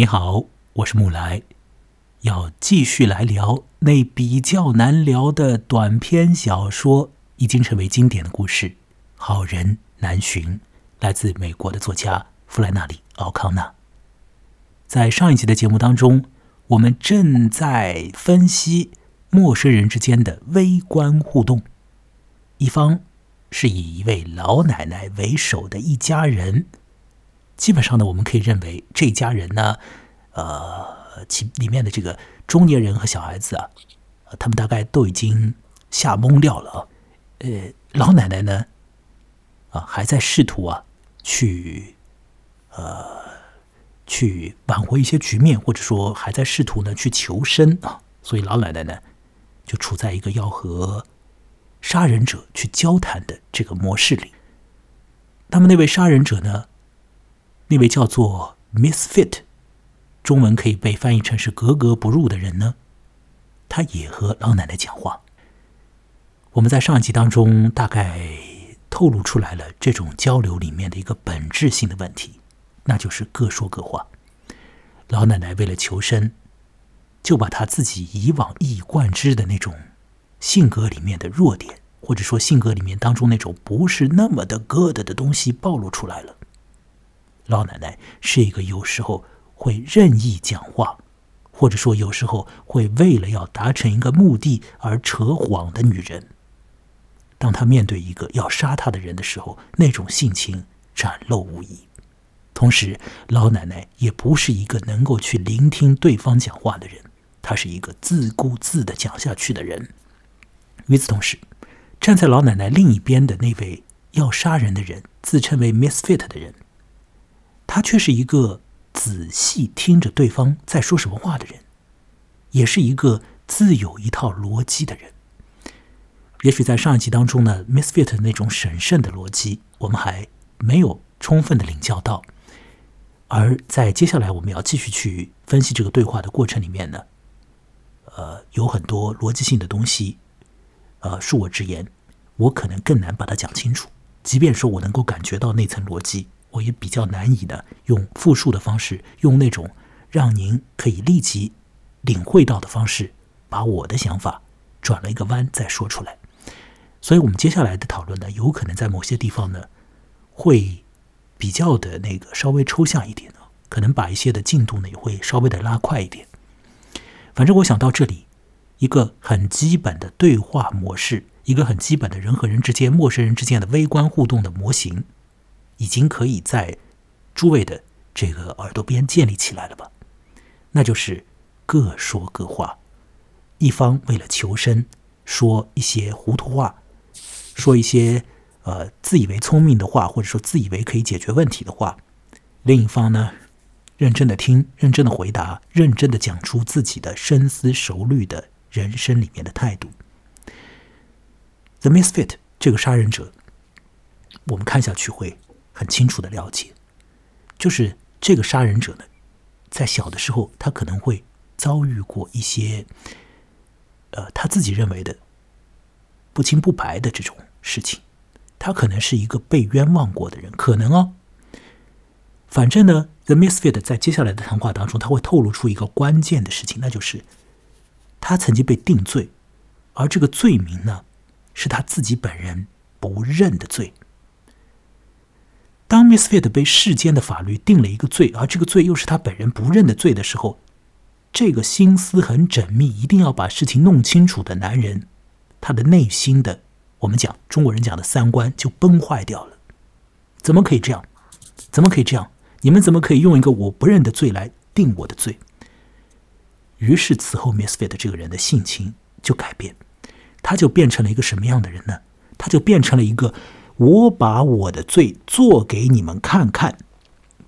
你好，我是木来，要继续来聊那比较难聊的短篇小说，已经成为经典的故事《好人难寻》，来自美国的作家弗莱纳里·奥康纳。在上一集的节目当中，我们正在分析陌生人之间的微观互动，一方是以一位老奶奶为首的一家人。基本上呢，我们可以认为这家人呢，呃，其里面的这个中年人和小孩子啊，他们大概都已经吓懵掉了啊。呃，老奶奶呢，啊，还在试图啊，去呃，去挽回一些局面，或者说还在试图呢去求生啊。所以老奶奶呢，就处在一个要和杀人者去交谈的这个模式里。那么那位杀人者呢？那位叫做 Misfit，中文可以被翻译成是格格不入的人呢，他也和老奶奶讲话。我们在上一集当中大概透露出来了这种交流里面的一个本质性的问题，那就是各说各话。老奶奶为了求生，就把她自己以往一以贯之的那种性格里面的弱点，或者说性格里面当中那种不是那么的 good 的东西暴露出来了。老奶奶是一个有时候会任意讲话，或者说有时候会为了要达成一个目的而扯谎的女人。当她面对一个要杀她的人的时候，那种性情展露无遗。同时，老奶奶也不是一个能够去聆听对方讲话的人，她是一个自顾自的讲下去的人。与此同时，站在老奶奶另一边的那位要杀人的人，自称为 Misfit 的人。他却是一个仔细听着对方在说什么话的人，也是一个自有一套逻辑的人。也许在上一集当中呢，Misfit 那种审慎的逻辑，我们还没有充分的领教到。而在接下来我们要继续去分析这个对话的过程里面呢，呃，有很多逻辑性的东西，呃，恕我直言，我可能更难把它讲清楚。即便说我能够感觉到那层逻辑。我也比较难以的用复述的方式，用那种让您可以立即领会到的方式，把我的想法转了一个弯再说出来。所以，我们接下来的讨论呢，有可能在某些地方呢，会比较的那个稍微抽象一点呢，可能把一些的进度呢也会稍微的拉快一点。反正我想到这里，一个很基本的对话模式，一个很基本的人和人之间、陌生人之间的微观互动的模型。已经可以在诸位的这个耳朵边建立起来了吧？那就是各说各话，一方为了求生说一些糊涂话，说一些呃自以为聪明的话，或者说自以为可以解决问题的话；另一方呢，认真的听，认真的回答，认真的讲出自己的深思熟虑的人生里面的态度。The Misfit 这个杀人者，我们看下去会。很清楚的了解，就是这个杀人者呢，在小的时候，他可能会遭遇过一些，呃，他自己认为的不清不白的这种事情。他可能是一个被冤枉过的人，可能哦。反正呢，The Misfit 在接下来的谈话当中，他会透露出一个关键的事情，那就是他曾经被定罪，而这个罪名呢，是他自己本人不认的罪。当 Miss Fit 被世间的法律定了一个罪，而这个罪又是他本人不认的罪的时候，这个心思很缜密，一定要把事情弄清楚的男人，他的内心的，我们讲中国人讲的三观就崩坏掉了。怎么可以这样？怎么可以这样？你们怎么可以用一个我不认的罪来定我的罪？于是此后，Misfit 这个人的性情就改变，他就变成了一个什么样的人呢？他就变成了一个。我把我的罪做给你们看看，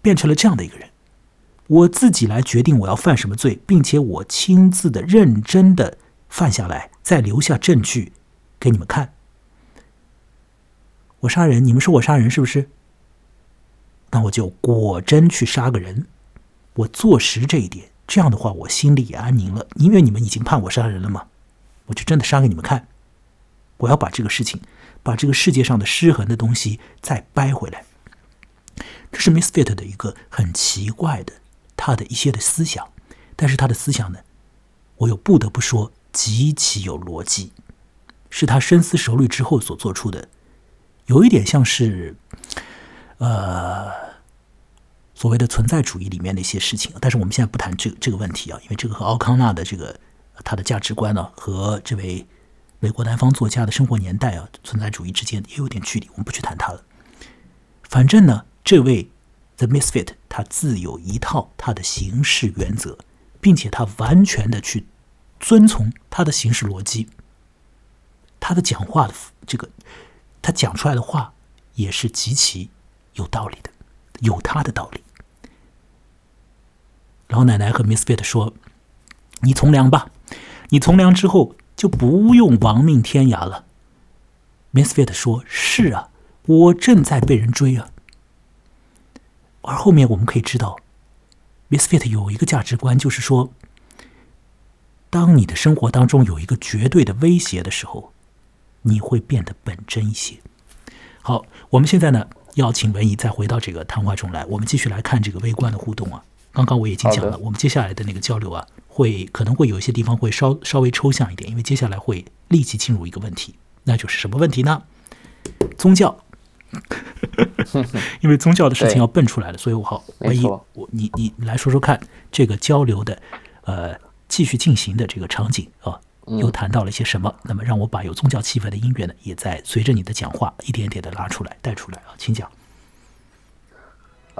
变成了这样的一个人。我自己来决定我要犯什么罪，并且我亲自的、认真的犯下来，再留下证据给你们看。我杀人，你们说我杀人是不是？那我就果真去杀个人，我坐实这一点。这样的话，我心里也安宁了，因为你们已经判我杀人了嘛，我就真的杀给你们看。我要把这个事情。把这个世界上的失衡的东西再掰回来，这是 Misfit 的一个很奇怪的他的一些的思想，但是他的思想呢，我又不得不说极其有逻辑，是他深思熟虑之后所做出的，有一点像是，呃，所谓的存在主义里面的一些事情。但是我们现在不谈这个这个问题啊，因为这个和奥康纳的这个他的价值观呢，和这位美国南方作家的生活年代啊，存在主义之间也有点距离，我们不去谈它了。反正呢，这位 The Misfit 他自有一套他的行事原则，并且他完全的去遵从他的行事逻辑。他的讲话的这个，他讲出来的话也是极其有道理的，有他的道理。老奶奶和 Misfit 说：“你从良吧，你从良之后就不用亡命天涯了。”Misfit 说：“是啊。”我正在被人追啊，而后面我们可以知道，Misfit 有一个价值观，就是说，当你的生活当中有一个绝对的威胁的时候，你会变得本真一些。好，我们现在呢，要请文怡再回到这个谈话中来，我们继续来看这个微观的互动啊。刚刚我已经讲了，我们接下来的那个交流啊，会可能会有一些地方会稍稍微抽象一点，因为接下来会立即进入一个问题，那就是什么问题呢？宗教。因为宗教的事情要蹦出来了，所以我好，万一我你你来说说看，这个交流的呃继续进行的这个场景啊，又谈到了一些什么？那么让我把有宗教气氛的音乐呢，也在随着你的讲话一点点的拉出来带出来啊，请讲。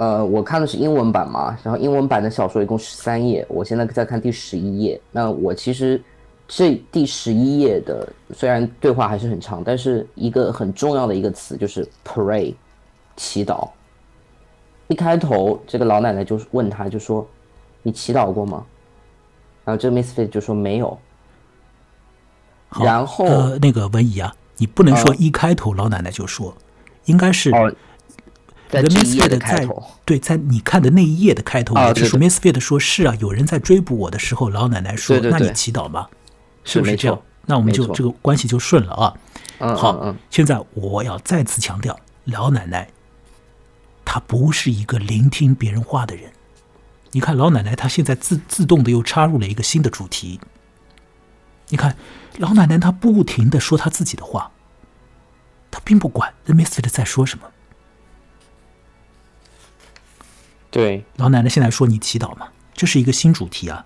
呃，我看的是英文版嘛，然后英文版的小说一共十三页，我现在在看第十一页。那我其实。这第十一页的虽然对话还是很长，但是一个很重要的一个词就是 pray，祈祷。一开头，这个老奶奶就问他，就说：“你祈祷过吗？”然后这个 Misfit 就说：“没有。”然后呃，那个文怡啊，你不能说一开头老奶奶就说，应该是在这一页的开头，对，在你看的那一页的开头，也就是 Misfit 说是啊，有人在追捕我的时候，老奶奶说：“那你祈祷吗？”是不是这样？那我们就这个关系就顺了啊。好，现在我要再次强调，老奶奶她不是一个聆听别人话的人。你看，老奶奶她现在自自动的又插入了一个新的主题。你看，老奶奶她不停的说她自己的话，她并不管 The Misfit 在说什么。对，老奶奶现在说你祈祷嘛，这是一个新主题啊。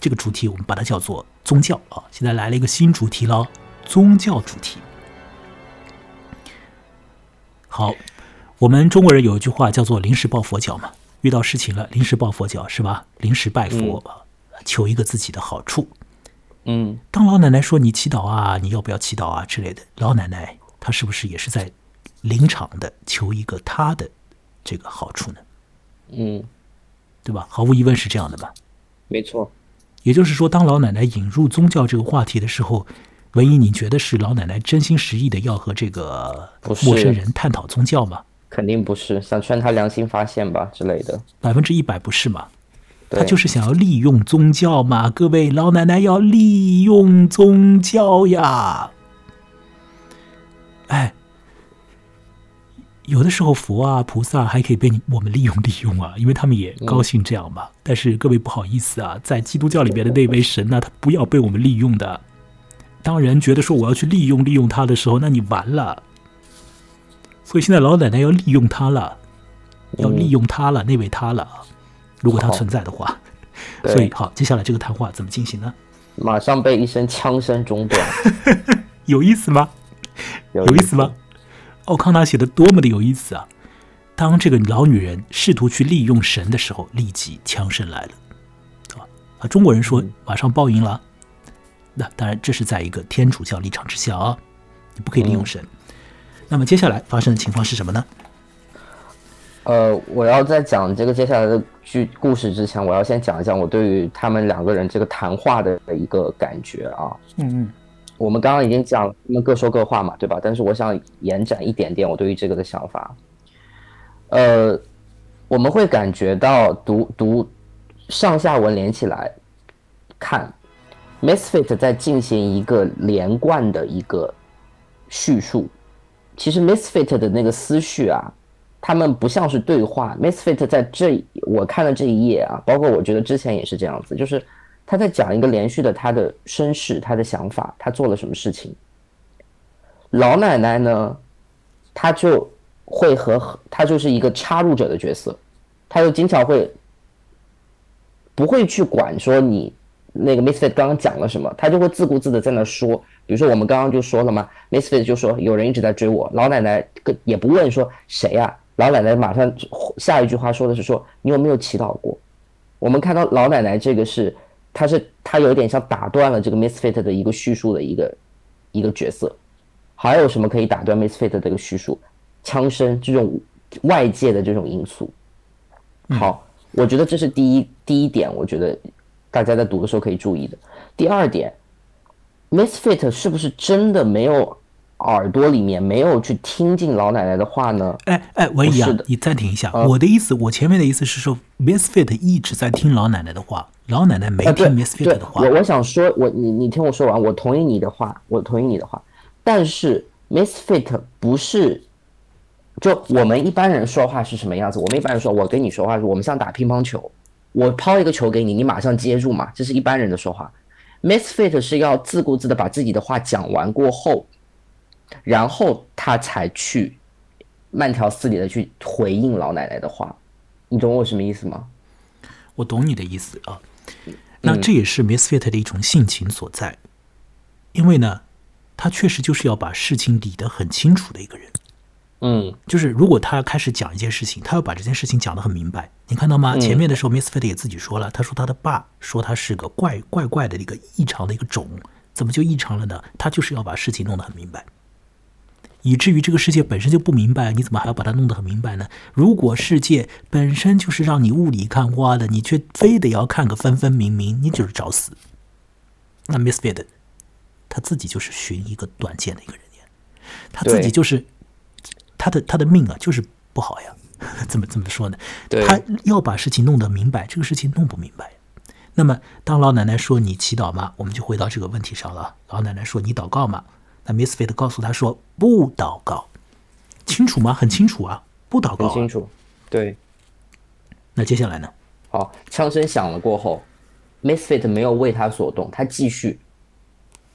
这个主题我们把它叫做宗教啊，现在来了一个新主题了，宗教主题。好，我们中国人有一句话叫做“临时抱佛脚”嘛，遇到事情了临时抱佛脚是吧？临时拜佛，求一个自己的好处。嗯，当老奶奶说你祈祷啊，你要不要祈祷啊之类的，老奶奶她是不是也是在临场的求一个她的这个好处呢？嗯，对吧？毫无疑问是这样的吧？没错。也就是说，当老奶奶引入宗教这个话题的时候，文一，你觉得是老奶奶真心实意的要和这个陌生人探讨宗教吗？肯定不是，想劝他良心发现吧之类的。百分之一百不是嘛？他就是想要利用宗教嘛？各位，老奶奶要利用宗教呀！哎。有的时候佛啊菩萨还可以被你我们利用利用啊，因为他们也高兴这样嘛。但是各位不好意思啊，在基督教里边的那位神呢，他不要被我们利用的。当人觉得说我要去利用利用他的时候，那你完了。所以现在老奶奶要利用他了，要利用他了，那位他了。如果他存在的话，所以好，接下来这个谈话怎么进行呢？马上被一声枪声中断，有意思吗？有意思吗？奥康纳写的多么的有意思啊！当这个老女人试图去利用神的时候，立即枪声来了，啊啊！中国人说马上报应了，那当然这是在一个天主教立场之下啊，你不可以利用神。那么接下来发生的情况是什么呢？呃，我要在讲这个接下来的剧故事之前，我要先讲一讲我对于他们两个人这个谈话的一个感觉啊。嗯嗯。我们刚刚已经讲了，他们各说各话嘛，对吧？但是我想延展一点点我对于这个的想法。呃，我们会感觉到读读上下文连起来看，Misfit 在进行一个连贯的一个叙述。其实 Misfit 的那个思绪啊，他们不像是对话。Misfit 在这我看了这一页啊，包括我觉得之前也是这样子，就是他在讲一个连续的他的身世、他的想法，他做了什么事情。老奶奶呢，她就会和她就是一个插入者的角色，她就经常会不会去管说你那个 Misfit 刚刚讲了什么，她就会自顾自的在那说。比如说我们刚刚就说了嘛，Misfit 就说有人一直在追我，老奶奶跟也不问说谁呀，老奶奶马上下一句话说的是说你有没有祈祷过？我们看到老奶奶这个是，她是他有点像打断了这个 Misfit 的一个叙述的一个一个角色。还有什么可以打断 Misfit 的这个叙述？枪声这种外界的这种因素。好，我觉得这是第一第一点，我觉得大家在读的时候可以注意的。第二点，Misfit 是不是真的没有耳朵里面没有去听进老奶奶的话呢？哎哎，文怡啊，你暂停一下，我的意思，我前面的意思是说，Misfit 一直在听老奶奶的话，老奶奶没听 Misfit 的话。我我想说，我你你听我说完，我同意你的话，我同意你的话。但是 Misfit 不是，就我们一般人说话是什么样子？我们一般人说，我跟你说话，我们像打乒乓球，我抛一个球给你，你马上接住嘛，这是一般人的说话。Misfit 是要自顾自的把自己的话讲完过后，然后他才去慢条斯理的去回应老奶奶的话。你懂我什么意思吗？我懂你的意思啊。那这也是 Misfit 的一种性情所在，因为呢。他确实就是要把事情理得很清楚的一个人，嗯，就是如果他开始讲一件事情，他要把这件事情讲得很明白。你看到吗？前面的时候，Miss Fit 也自己说了，他说他的爸说他是个怪怪怪的一个异常的一个种，怎么就异常了呢？他就是要把事情弄得很明白，以至于这个世界本身就不明白，你怎么还要把它弄得很明白呢？如果世界本身就是让你雾里看花的，你却非得要看个分分明明，你就是找死。那 Miss Fit。他自己就是寻一个短见的一个人呀，他自己就是他的他的命啊，就是不好呀。怎么怎么说呢？他要把事情弄得明白，这个事情弄不明白。那么，当老奶奶说你祈祷吗？我们就回到这个问题上了。老奶奶说你祷告吗？那 Miss Fit 告诉他说不祷告，清楚吗？很清楚啊，不祷告。很清楚。对。那接下来呢？好，枪声响了过后，Miss Fit 没有为他所动，他继续。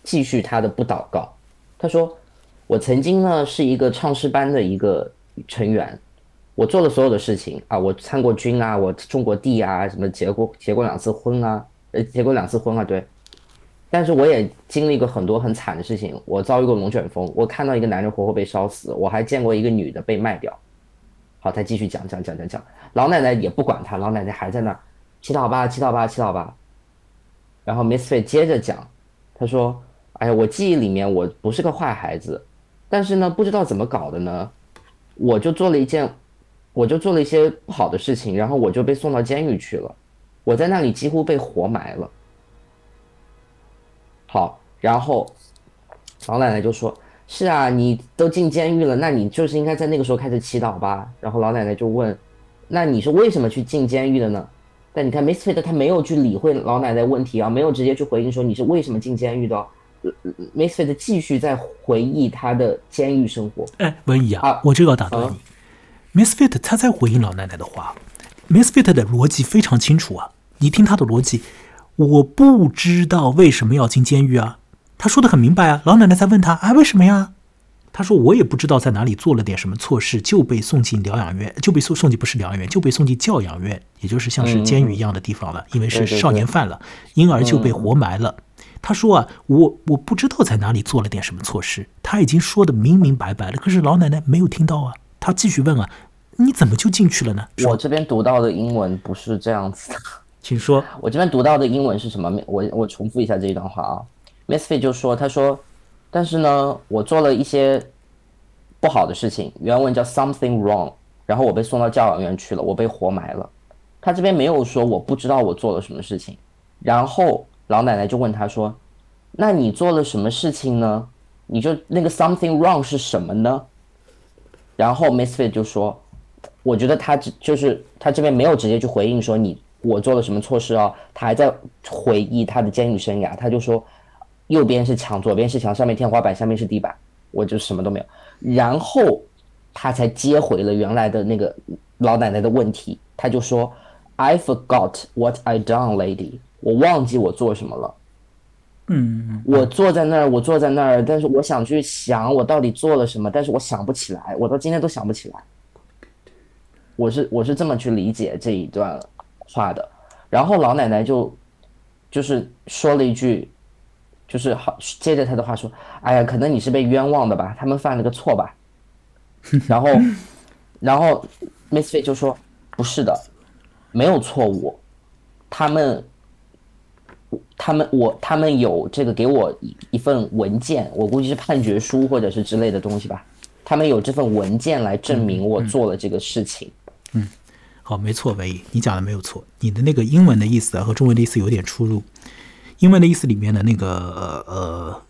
继续他的不祷告，他说：“我曾经呢是一个唱诗班的一个成员，我做了所有的事情啊，我参过军啊，我种过地啊，什么结过结过两次婚啊，呃，结过两次婚啊，对。但是我也经历过很多很惨的事情，我遭遇过龙卷风，我看到一个男人活活被烧死，我还见过一个女的被卖掉。好，他继续讲讲讲讲讲，老奶奶也不管他，老奶奶还在那祈祷吧，祈祷吧，祈祷吧。然后 Miss Fei 接着讲，他说。”哎呀，我记忆里面我不是个坏孩子，但是呢，不知道怎么搞的呢，我就做了一件，我就做了一些不好的事情，然后我就被送到监狱去了，我在那里几乎被活埋了。好，然后老奶奶就说：“是啊，你都进监狱了，那你就是应该在那个时候开始祈祷吧。”然后老奶奶就问：“那你是为什么去进监狱的呢？”但你看，Misfit 他没有去理会老奶奶问题啊，没有直接去回应说你是为什么进监狱的。Misfit 继续在回忆他的监狱生活。哎，文怡啊，我这个要打断你。Misfit 他在回应老奶奶的话。Misfit 的逻辑非常清楚啊，你听他的逻辑，我不知道为什么要进监狱啊。他说的很明白啊。老奶奶在问他啊，为什么呀？他说我也不知道在哪里做了点什么错事，就被送进疗养院，就被送送进不是疗养院，就被送进教养院，也就是像是监狱一样的地方了，因为是少年犯了，因而就被活埋了。他说啊，我我不知道在哪里做了点什么错事，他已经说的明明白白了，可是老奶奶没有听到啊。他继续问啊，你怎么就进去了呢？我这边读到的英文不是这样子的，请说。我这边读到的英文是什么？我我重复一下这一段话啊。Miss Fei 就说，他说，但是呢，我做了一些不好的事情，原文叫 something wrong，然后我被送到教养院去了，我被活埋了。他这边没有说我不知道我做了什么事情，然后。老奶奶就问他说：“那你做了什么事情呢？你就那个 something wrong 是什么呢？”然后 Miss Fit 就说：“我觉得他只就是他这边没有直接去回应说你我做了什么错事啊，他还在回忆他的监狱生涯。他就说右边是墙，左边是墙，上面天花板，下面是地板，我就什么都没有。然后他才接回了原来的那个老奶奶的问题。他就说：“I forgot what I done, lady。我忘记我做什么了。嗯，我坐在那儿，我坐在那儿，但是我想去想我到底做了什么，但是我想不起来，我到今天都想不起来。我是我是这么去理解这一段话的。然后老奶奶就就是说了一句，就是好接着她的话说：“哎呀，可能你是被冤枉的吧，他们犯了个错吧。”然后然后 Miss Fei 就说：“不是的，没有错误，他们。”他们我他们有这个给我一一份文件，我估计是判决书或者是之类的东西吧。他们有这份文件来证明我做了这个事情。嗯，好，没错，唯一你讲的没有错。你的那个英文的意思和中文的意思有点出入。英文的意思里面的那个呃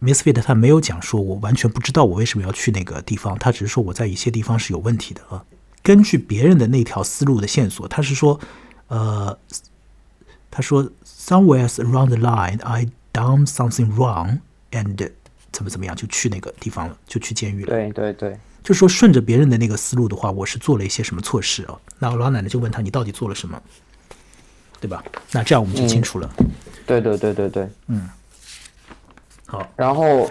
，Misfit 他没有讲说我完全不知道我为什么要去那个地方，他只是说我在一些地方是有问题的啊。根据别人的那条思路的线索，他是说呃。他说，somewhere around the line, I done something wrong, and 怎么怎么样，就去那个地方了，就去监狱了。对对对，就说顺着别人的那个思路的话，我是做了一些什么错事啊？那老奶奶就问他，你到底做了什么？对吧？那这样我们就清楚了。对对对对对，嗯。好，然后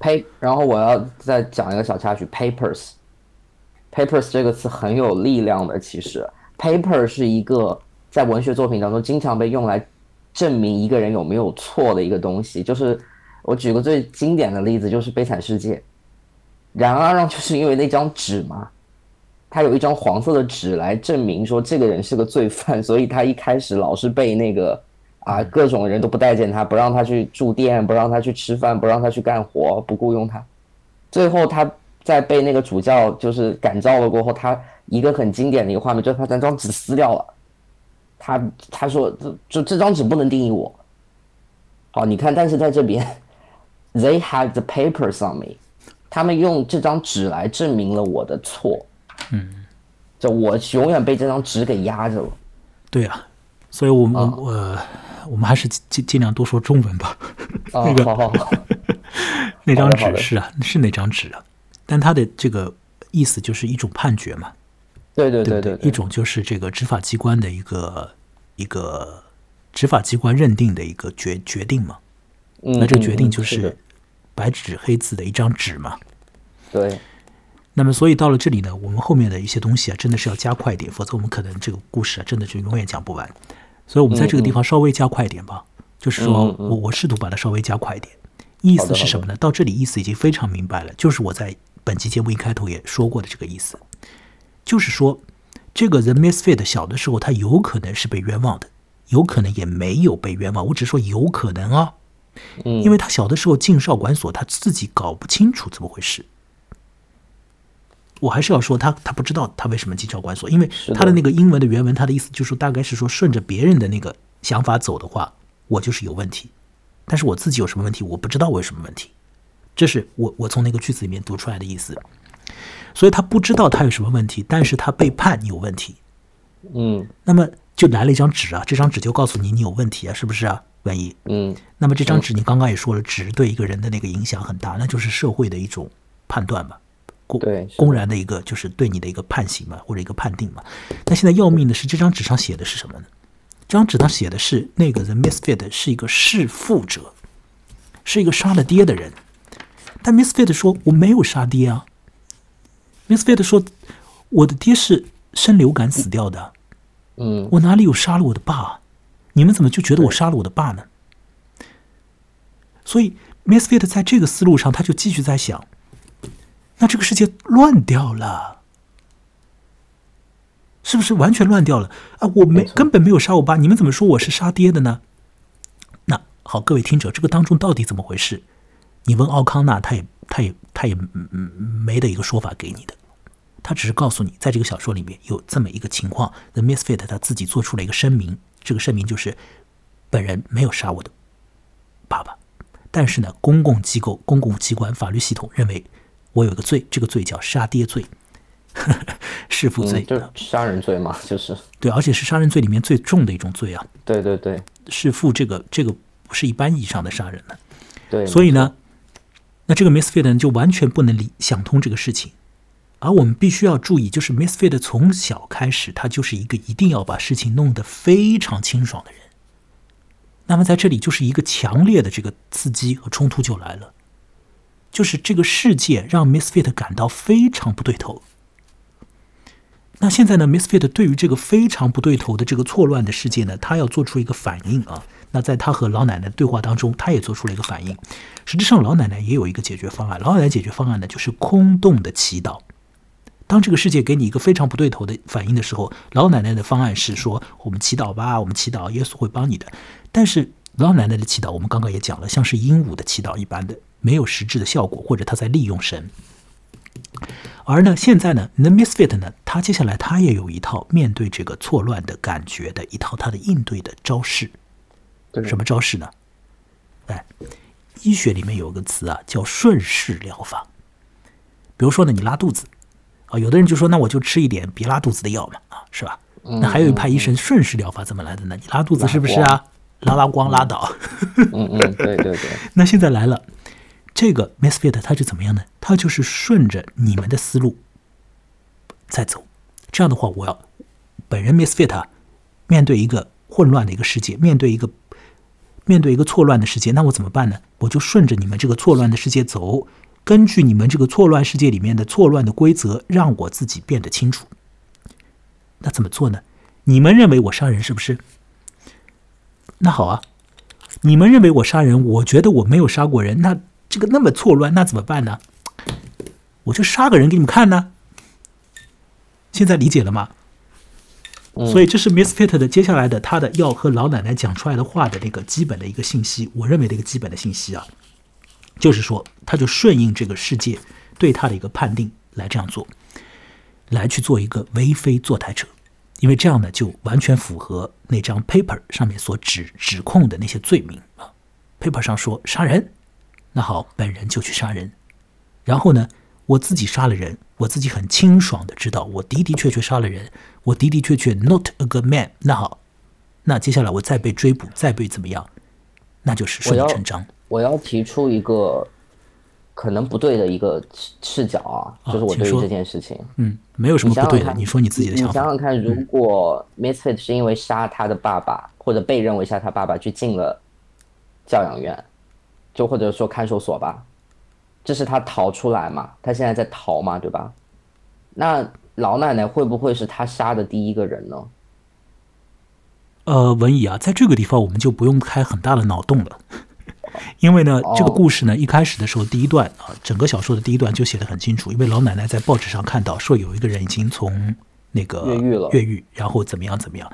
pay，然后我要再讲一个小插曲，papers，papers 这个词很有力量的，其实 paper 是一个。在文学作品当中，经常被用来证明一个人有没有错的一个东西，就是我举个最经典的例子，就是《悲惨世界》。冉阿让就是因为那张纸嘛，他有一张黄色的纸来证明说这个人是个罪犯，所以他一开始老是被那个啊各种人都不待见他，不让他去住店，不让他去吃饭，不让他去干活，不雇佣他。最后他在被那个主教就是感召了过后，他一个很经典的一个画面就是他那张纸撕掉了。他他说这就这张纸不能定义我。好，你看，但是在这边，they have the papers on me，他们用这张纸来证明了我的错。嗯，就我永远被这张纸给压着了。对啊，所以我们我我们还是尽尽量多说中文吧。那个 那张纸是啊，是那张纸啊，但它的这个意思就是一种判决嘛。对对对对，一种就是这个执法机关的一个一个执法机关认定的一个决决定嘛，那这个决定就是白纸黑字的一张纸嘛。对。那么，所以到了这里呢，我们后面的一些东西啊，真的是要加快一点，否则我们可能这个故事啊，真的就永远讲不完。所以我们在这个地方稍微加快一点吧，就是说我我试图把它稍微加快一点。意思是什么呢？到这里意思已经非常明白了，就是我在本期节目一开头也说过的这个意思。就是说，这个 The Misfit 小的时候，他有可能是被冤枉的，有可能也没有被冤枉。我只是说有可能啊，嗯，因为他小的时候进少管所，他自己搞不清楚怎么回事。我还是要说他，他不知道他为什么进少管所，因为他的那个英文的原文，他的意思就是大概是说，顺着别人的那个想法走的话，我就是有问题。但是我自己有什么问题，我不知道我有什么问题。这是我我从那个句子里面读出来的意思。所以他不知道他有什么问题，但是他被判有问题，嗯，那么就来了一张纸啊，这张纸就告诉你你有问题啊，是不是啊，万一，嗯，那么这张纸你刚刚也说了，纸对一个人的那个影响很大，那就是社会的一种判断嘛，公对公然的一个就是对你的一个判刑嘛，或者一个判定嘛。那现在要命的是这张纸上写的是什么呢？这张纸上写的是那个 The Misfit 是一个弑父者，是一个杀了爹的人，但 Misfit 说我没有杀爹啊。Misfit 说：“我的爹是生流感死掉的，嗯，我哪里有杀了我的爸？你们怎么就觉得我杀了我的爸呢？”所以 Misfit 在这个思路上，他就继续在想：那这个世界乱掉了，是不是完全乱掉了？啊，我没根本没有杀我爸，你们怎么说我是杀爹的呢？那好，各位听者，这个当中到底怎么回事？你问奥康纳，他也。他也他也没的一个说法给你的，他只是告诉你，在这个小说里面有这么一个情况，The Misfit 他自己做出了一个声明，这个声明就是本人没有杀我的爸爸，但是呢，公共机构、公共机关、法律系统认为我有一个罪，这个罪叫杀爹罪，弑父罪，就是杀人罪嘛，就是对，而且是杀人罪里面最重的一种罪啊。对对对，弑父这个这个不是一般意义上的杀人了，对，所以呢。那这个 Misfit 呢，就完全不能理想通这个事情，而我们必须要注意，就是 Misfit 从小开始，他就是一个一定要把事情弄得非常清爽的人。那么在这里就是一个强烈的这个刺激和冲突就来了，就是这个世界让 Misfit 感到非常不对头。那现在呢，Misfit 对于这个非常不对头的这个错乱的世界呢，他要做出一个反应啊。那在他和老奶奶对话当中，他也做出了一个反应。实际上，老奶奶也有一个解决方案。老奶奶解决方案呢，就是空洞的祈祷。当这个世界给你一个非常不对头的反应的时候，老奶奶的方案是说：“我们祈祷吧，我们祈祷，耶稣会帮你的。”但是老奶奶的祈祷，我们刚刚也讲了，像是鹦鹉的祈祷一般的，没有实质的效果，或者他在利用神。而呢，现在呢，The Misfit 呢，他接下来他也有一套面对这个错乱的感觉的一套他的应对的招式。什么招式呢？哎，医学里面有个词啊，叫顺势疗法。比如说呢，你拉肚子啊，有的人就说，那我就吃一点别拉肚子的药嘛，啊，是吧？那还有一派医生顺势疗法怎么来的呢？你拉肚子是不是啊？拉拉光拉倒。嗯嗯，对对对。那现在来了。这个 Misfit 它是怎么样呢？它就是顺着你们的思路在走。这样的话，我要本人 Misfit 面对一个混乱的一个世界，面对一个面对一个错乱的世界，那我怎么办呢？我就顺着你们这个错乱的世界走，根据你们这个错乱世界里面的错乱的规则，让我自己变得清楚。那怎么做呢？你们认为我杀人是不是？那好啊，你们认为我杀人，我觉得我没有杀过人，那。这个那么错乱，那怎么办呢？我就杀个人给你们看呢。现在理解了吗？所以这是 Misfit 的接下来的他的要和老奶奶讲出来的话的那个基本的一个信息，我认为的一个基本的信息啊，就是说他就顺应这个世界对他的一个判定来这样做，来去做一个为非作歹者，因为这样呢就完全符合那张 paper 上面所指指控的那些罪名啊。paper 上说杀人。那好，本人就去杀人，然后呢，我自己杀了人，我自己很清爽的知道，我的的确确杀了人，我的的确确 not a good man。那好，那接下来我再被追捕，再被怎么样，那就是顺理成章。我要提出一个可能不对的一个视角啊，就是我对于这件事情，嗯，没有什么不对的。你说你自己的想法。你想想看，如果 Misfit 是因为杀他的爸爸，或者被认为杀他爸爸，去进了教养院。就或者说看守所吧，这是他逃出来嘛？他现在在逃嘛，对吧？那老奶奶会不会是他杀的第一个人呢？呃，文乙啊，在这个地方我们就不用开很大的脑洞了，因为呢，这个故事呢一开始的时候第一段啊，整个小说的第一段就写得很清楚，因为老奶奶在报纸上看到说有一个人已经从那个越狱了，越狱，然后怎么样怎么样，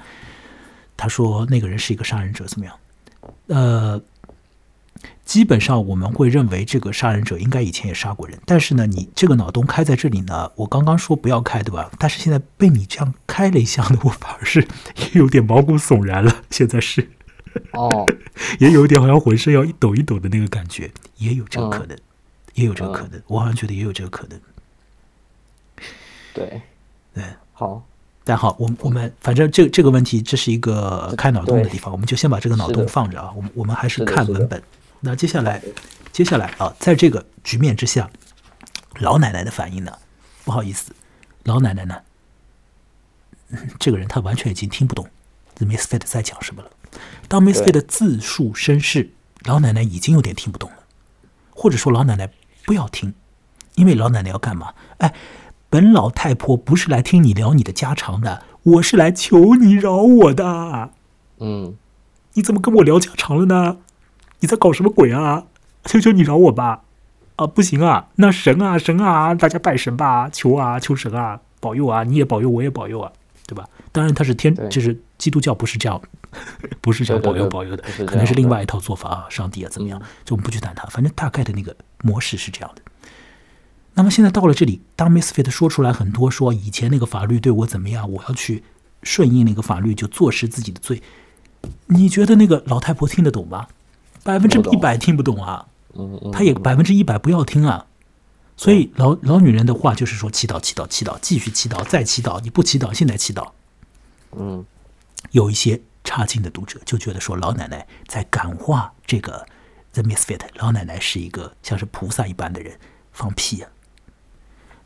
他说那个人是一个杀人者，怎么样？呃。基本上我们会认为这个杀人者应该以前也杀过人，但是呢，你这个脑洞开在这里呢，我刚刚说不要开，对吧？但是现在被你这样开了一下呢，我反而是有点毛骨悚然了。现在是，哦，也有一点好像浑身要一抖一抖的那个感觉，也有这个可能，也有这个可能，我好像觉得也有这个可能。对，对，好，但好，我我们反正这这个问题，这是一个开脑洞的地方，我们就先把这个脑洞放着啊。我们我们还是看文本。那接下来，接下来啊，在这个局面之下，老奶奶的反应呢？不好意思，老奶奶呢，这个人他完全已经听不懂 The Misfit 在讲什么了。当 Misfit 自述身世，老奶奶已经有点听不懂了，或者说老奶奶不要听，因为老奶奶要干嘛？哎，本老太婆不是来听你聊你的家常的，我是来求你饶我的。嗯，你怎么跟我聊家常了呢？你在搞什么鬼啊！求求你饶我吧！啊，不行啊！那神啊，神啊，大家拜神吧，求啊，求神啊，保佑啊！你也保佑，我也保佑啊，对吧？当然他是天，就是基督教不是这样，不是这样保佑保佑的，可能是另外一套做法啊，上帝啊怎么样？就我们不去谈它，反正大概的那个模式是这样的。那么现在到了这里，当 Misfit 说出来很多，说以前那个法律对我怎么样，我要去顺应那个法律，就坐实自己的罪。你觉得那个老太婆听得懂吗？百分之一百听不懂啊，他也百分之一百不要听啊，所以老老女人的话就是说祈祷祈祷祈祷，继续祈祷再祈祷，你不祈祷现在祈祷，嗯，有一些差劲的读者就觉得说老奶奶在感化这个 The Misfit，老奶奶是一个像是菩萨一般的人，放屁啊！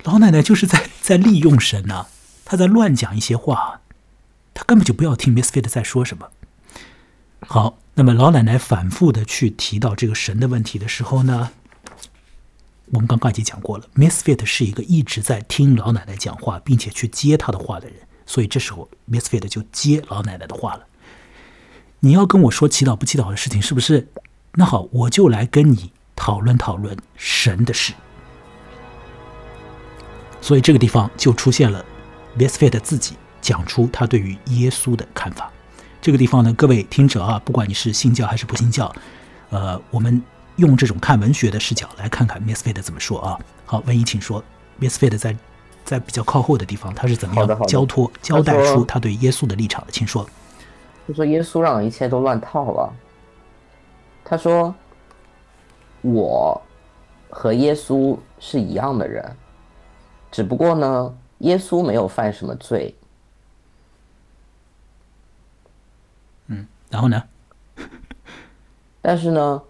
老奶奶就是在在利用神呐、她在乱讲一些话，她根本就不要听 Misfit 在说什么。好，那么老奶奶反复的去提到这个神的问题的时候呢，我们刚刚已经讲过了，Misfit 是一个一直在听老奶奶讲话，并且去接她的话的人，所以这时候 Misfit 就接老奶奶的话了。你要跟我说祈祷不祈祷的事情，是不是？那好，我就来跟你讨论讨论神的事。所以这个地方就出现了 Misfit 自己讲出他对于耶稣的看法。这个地方呢，各位听者啊，不管你是信教还是不信教，呃，我们用这种看文学的视角来看看 Misfit 怎么说啊。好，文怡请说，Misfit 在在比较靠后的地方，他是怎么样交托交代出他对耶稣的立场的？请说。就说耶稣让一切都乱套了。他说，我和耶稣是一样的人，只不过呢，耶稣没有犯什么罪。嗯然后呢？但是呢，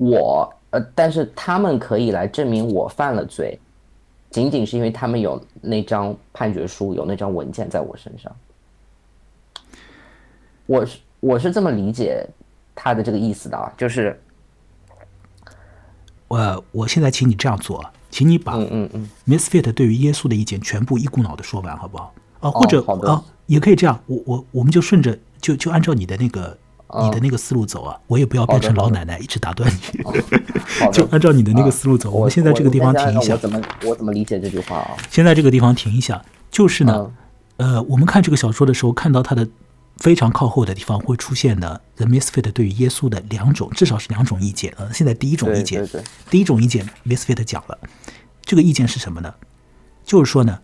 我呃，但是他们可以来证明我犯了罪，仅仅是因为他们有那张判决书，有那张文件在我身上。我是我是这么理解他的这个意思的啊，就是我，我现在请你这样做啊，请你把嗯嗯嗯，Misfit 对于耶稣的意见全部一股脑的说完，好不好？啊，或者啊，也可以这样，我我我们就顺着就就按照你的那个你的那个思路走啊，我也不要变成老奶奶一直打断你，就。按照你的那个思路走。我们现在这个地方停一下我，怎么我怎么理解这句话啊？现在这个地方停一下，就是呢，嗯呃，我们看这个小说的时候，看到它的非常靠后的地方会出现的，The Misfit 对于耶稣的两种，至少是两种意见啊。呃现在第一种意见第一种意见，Misfit 讲了，这个意见是什么呢？就是说呢，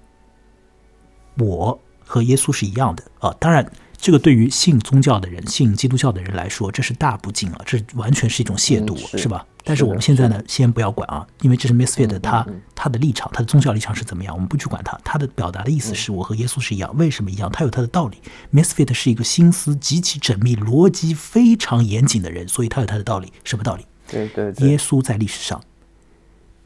我和耶稣是一样的啊。当然，这个对于信宗教的人、信基督教的人来说，这是大不敬啊，这完全是一种亵渎，嗯是吧？但是我们现在呢，先不要管啊，因为这是 Misfit 嗯他嗯他的立场，他的宗教立场是怎么样，我们不去管他。他的表达的意思是我和耶稣是一样，为什么一样？他有他的道理。Misfit 是一个心思极其缜密、逻辑非常严谨的人，所以他有他的道理。什么道理？对对对，耶稣在历史上，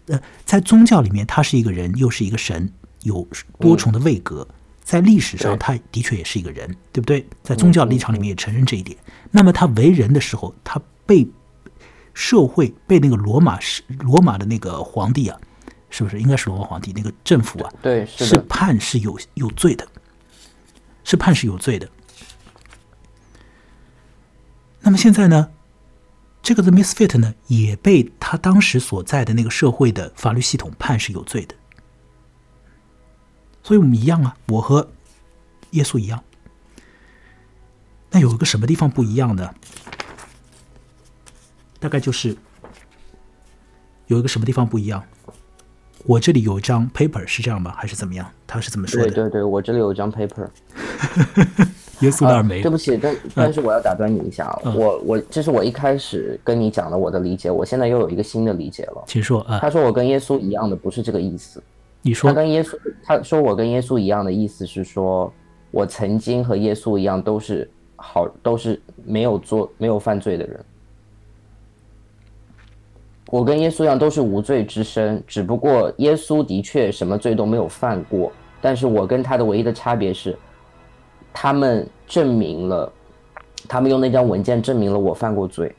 呃，在宗教里面，他是一个人，又是一个神，有多重的位格。在历史上，他的确也是一个人，对不对？在宗教立场里面也承认这一点。那么他为人的时候，他被社会被那个罗马是罗马的那个皇帝啊，是不是应该是罗马皇帝那个政府啊，对是是，判是有有罪的，是判是有罪的。那么现在呢，这个 The Misfit 呢，也被他当时所在的那个社会的法律系统判是有罪的。所以我们一样啊，我和耶稣一样。那有一个什么地方不一样呢？大概就是有一个什么地方不一样。我这里有一张 paper 是这样吗？还是怎么样？他是怎么说的？对对对，我这里有一张 paper。耶稣那儿没有。对不起，但但是我要打断你一下，啊，我我这是我一开始跟你讲的我的理解，我现在又有一个新的理解了。请说啊，他说我跟耶稣一样的不是这个意思，你说他跟耶稣他说我跟耶稣一样的意思是说，我曾经和耶稣一样都是好都是没有做没有犯罪的人。我跟耶稣一样都是无罪之身，只不过耶稣的确什么罪都没有犯过，但是我跟他的唯一的差别是，他们证明了，他们用那张文件证明了我犯过罪，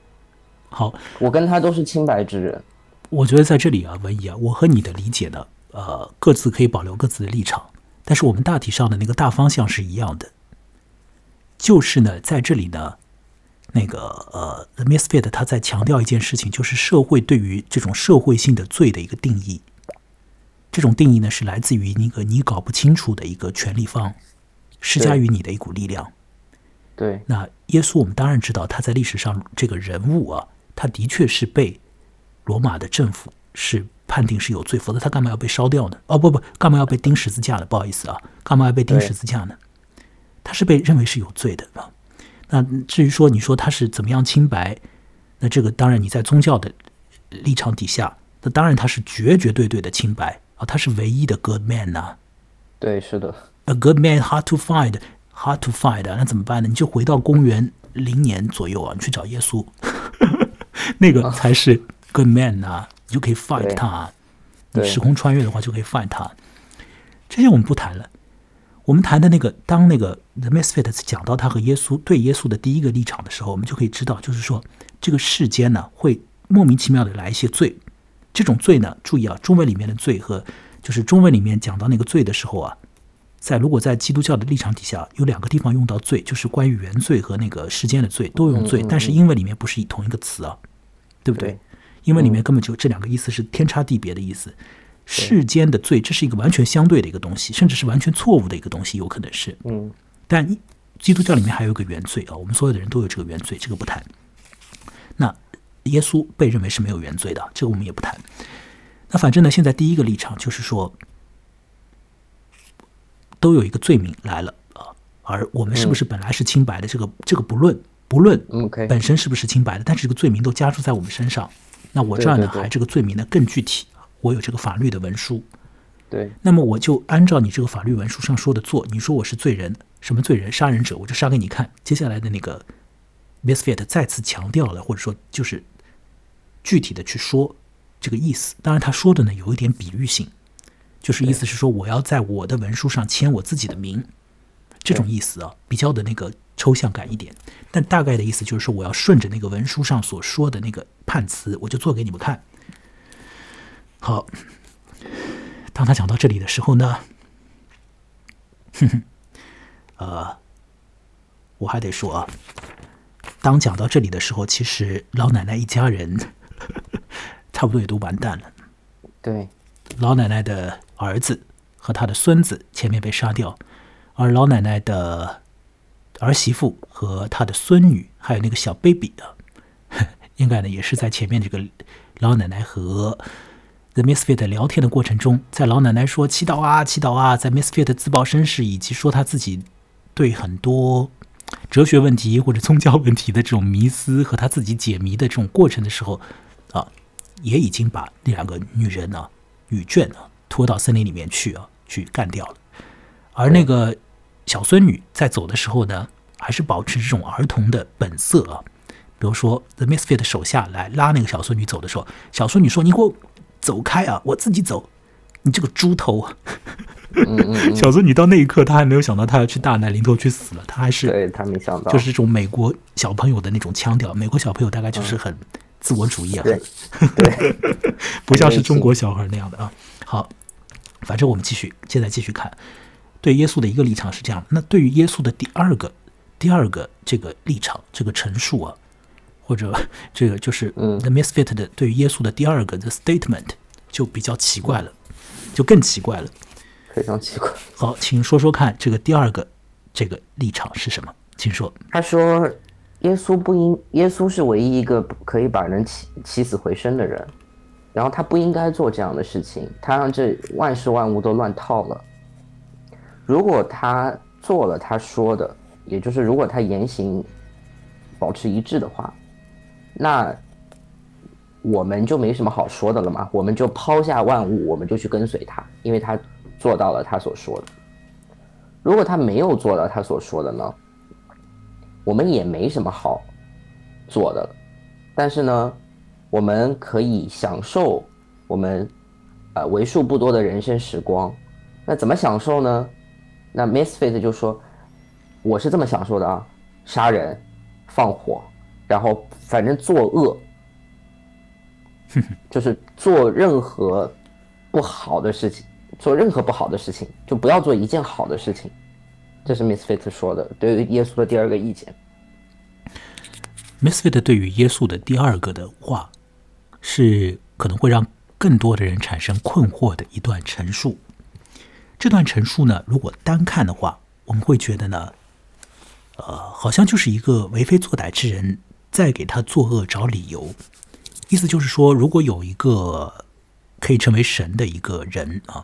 好，我跟他都是清白之人。我觉得在这里啊，文怡啊，我和你的理解呢，呃，各自可以保留各自的立场，但是我们大体上的那个大方向是一样的，就是呢，在这里呢，那个呃，The Misfit 他在强调一件事情，就是社会对于这种社会性的罪的一个定义。这种定义呢，是来自于那个你搞不清楚的一个权力方施加于你的一股力量。对，那耶稣，我们当然知道他在历史上这个人物啊，他的确是被罗马的政府是判定是有罪，否则他干嘛要被烧掉呢？哦，不不，干嘛要被钉十字架呢？不好意思啊，干嘛要被钉十字架呢？他是被认为是有罪的啊。那至于说你说他是怎么样清白，那这个当然你在宗教的立场底下，那当然他是绝绝对对的清白啊，他是唯一的 good man 呐、对，是的，A good man hard to find, hard to find 啊。那怎么办呢？你就回到公元零年左右啊，你去找耶稣，那个才是 good man 呐、你就可以 fight 对他啊。对时空穿越的话就可以 fight 他。这些我们不谈了，我们谈的那个当那个 The Misfits 讲到他和耶稣对耶稣的第一个立场的时候，我们就可以知道，就是说这个世间呢会莫名其妙的来一些罪，这种罪呢，注意啊，中文里面的罪和就是中文里面讲到那个罪的时候啊，在如果在基督教的立场底下，有两个地方用到罪，就是关于原罪和那个世间的罪都用罪，但是英文里面不是同一个词啊，对不对？对英文里面根本就这两个意思是天差地别的意思。世间的罪，这是一个完全相对的一个东西，甚至是完全错误的一个东西，有可能是。嗯但基督教里面还有一个原罪啊，我们所有的人都有这个原罪，这个不谈。那耶稣被认为是没有原罪的，这个我们也不谈。那反正呢，现在第一个立场就是说，都有一个罪名来了啊，而我们是不是本来是清白的，这个这个不论不论本身是不是清白的，但是这个罪名都加注在我们身上。那我这儿呢，还这个罪名呢更具体，我有这个法律的文书，对那么我就按照你这个法律文书上说的做。你说我是罪人，什么罪人？杀人者，我就杀给你看。接下来的那个 Misfit 再次强调了，或者说就是具体的去说这个意思。当然，他说的呢有一点比喻性，就是意思是说我要在我的文书上签我自己的名，这种意思啊，比较的那个抽象感一点。但大概的意思就是说，我要顺着那个文书上所说的那个判词，我就做给你们看。好，当他讲到这里的时候呢，哼哼，呃，我还得说啊，当讲到这里的时候，其实老奶奶一家人 差不多也都完蛋了。对老奶奶的儿子和他的孙子前面被杀掉，而老奶奶的儿媳妇和她的孙女，还有那个小 baby 啊，应该呢也是在前面这个老奶奶和 The Misfit 聊天的过程中，在老奶奶说祈祷啊祈祷啊，在 Misfit 自曝身世以及说他自己对很多哲学问题或者宗教问题的这种迷思和他自己解谜的这种过程的时候，啊，也已经把那两个女人呢、女眷呢拖到森林里面去啊，去干掉了。而那个小孙女在走的时候呢，还是保持这种儿童的本色啊。比如说，The Misfit 的手下来拉那个小孙女走的时候，小孙女说：“你给我走开啊，我自己走。”你这个猪头！小孙女到那一刻，她还没有想到她要去大难临头去死了，她还是对她没想到，就是这种美国小朋友的那种腔调。美国小朋友大概就是很自我主义啊，对对 不像是中国小孩那样的啊。好，反正我们继续，现在继续看，对耶稣的一个立场是这样。那对于耶稣的第二个、第二个这个立场、这个陈述啊，或者这个就是嗯 The Misfit 的对于耶稣的第二个 The Statement 就比较奇怪了，就更奇怪了。非常奇怪。好，请说说看，这个第二个这个立场是什么？请说。他说，耶稣不应，耶稣是唯一一个可以把人起起死回生的人，然后他不应该做这样的事情，他让这万事万物都乱套了。如果他做了他说的，也就是如果他言行保持一致的话，那我们就没什么好说的了嘛，我们就抛下万物，我们就去跟随他，因为他做到了他所说的。如果他没有做到他所说的呢，我们也没什么好做的了。但是呢，我们可以享受我们呃为数不多的人生时光。那怎么享受呢？那 Misfit 就说，我是这么想说的啊，杀人、放火，然后反正作恶，就是做任何不好的事情，做任何不好的事情，就不要做一件好的事情。这是 Misfit 说的，对于耶稣的第二个意见。Misfit 对于耶稣的第二个的话，是可能会让更多的人产生困惑的一段陈述。这段陈述呢，如果单看的话，我们会觉得呢，呃，好像就是一个为非作歹之人在给他作恶找理由。意思就是说，如果有一个可以称为神的一个人啊，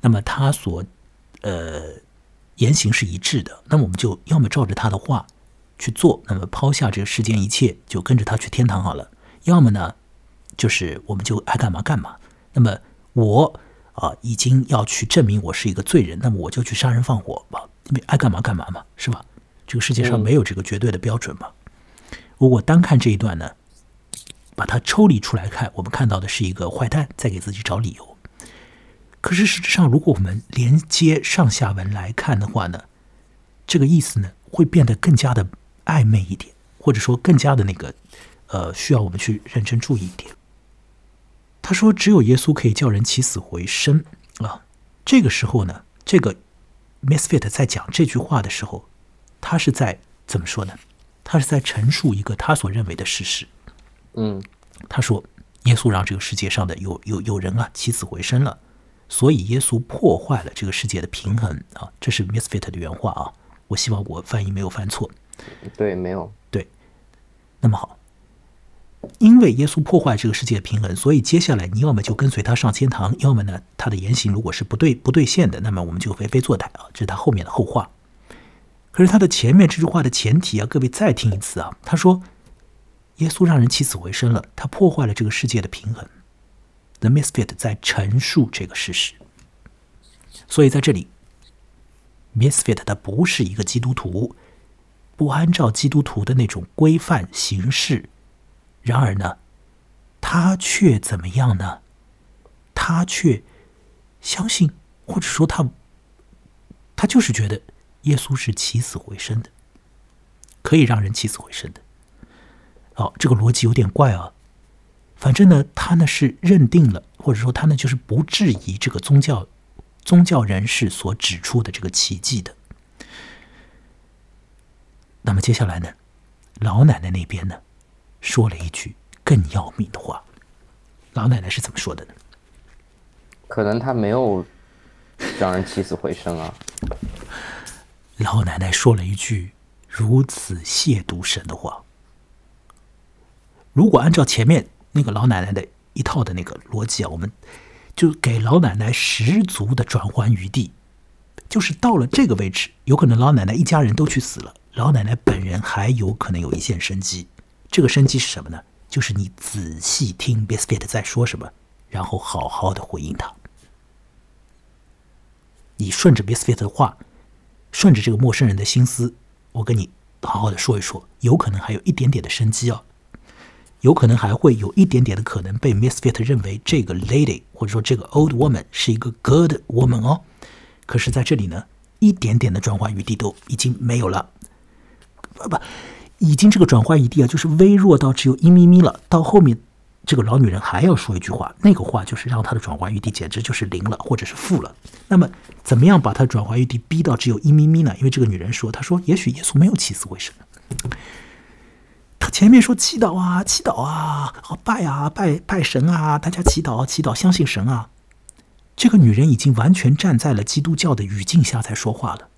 那么他所呃言行是一致的，那么我们就要么照着他的话去做，那么抛下这个世间一切，就跟着他去天堂好了；要么呢，就是我们就爱干嘛干嘛。那么我啊、已经要去证明我是一个罪人，那么我就去杀人放火吧，因为爱干嘛干嘛嘛，是吧？这个世界上没有这个绝对的标准嘛。如果单看这一段呢，把它抽离出来看，我们看到的是一个坏蛋在给自己找理由。可是实质上，如果我们连接上下文来看的话呢，这个意思呢会变得更加的暧昧一点，或者说更加的那个呃，需要我们去认真注意一点。他说：“只有耶稣可以叫人起死回生啊！”这个时候呢，这个 Misfit 在讲这句话的时候，他是在怎么说呢？他是在陈述一个他所认为的事实。嗯，他说：“耶稣让这个世界上的有有有人啊起死回生了。”所以耶稣破坏了这个世界的平衡啊，这是 Misfit 的原话啊。我希望我翻译没有犯错。对，没有对。那么好，因为耶稣破坏这个世界的平衡，所以接下来你要么就跟随他上天堂，要么呢他的言行如果是不对不兑现的，那么我们就为非作歹啊。这是他后面的后话。可是他的前面这句话的前提啊，各位再听一次啊。他说，耶稣让人起死回生了，他破坏了这个世界的平衡。The Misfit 在陈述这个事实，所以在这里，Misfit 他不是一个基督徒，不按照基督徒的那种规范行事。然而呢，他却怎么样呢？他却相信，或者说他，他就是觉得耶稣是起死回生的，可以让人起死回生的。哦，这个逻辑有点怪啊。反正呢，他呢是认定了，或者说他呢就是不质疑这个宗教宗教人士所指出的这个奇迹的。那么接下来呢，老奶奶那边呢说了一句更要命的话。老奶奶是怎么说的呢？可能她没有让人起死回生啊。老奶奶说了一句如此亵渎神的话。如果按照前面。那个老奶奶的一套的那个逻辑啊，我们就给老奶奶十足的转圜余地，就是到了这个位置，有可能老奶奶一家人都去死了，老奶奶本人还有可能有一线生机。这个生机是什么呢？就是你仔细听 Biscuit 在说什么，然后好好的回应他。你顺着 Biscuit 的话，顺着这个陌生人的心思，我跟你好好的说一说，有可能还有一点点的生机啊。有可能还会有一点点的可能被 Misfit 认为这个 lady 或者说这个 old woman 是一个 good woman 哦，可是在这里呢，一点点的转换余地都已经没有了，不不，已经这个转换余地啊，就是微弱到只有一咪咪了。到后面这个老女人还要说一句话，那个话就是让她的转换余地简直就是零了，或者是负了。那么怎么样把她转换余地逼到只有一咪咪呢？因为这个女人说，她说也许耶稣没有起死回生。他前面说祈祷啊，祈祷啊，拜啊，拜拜神啊，大家祈祷，祈祷，相信神啊。这个女人已经完全站在了基督教的语境下在说话了。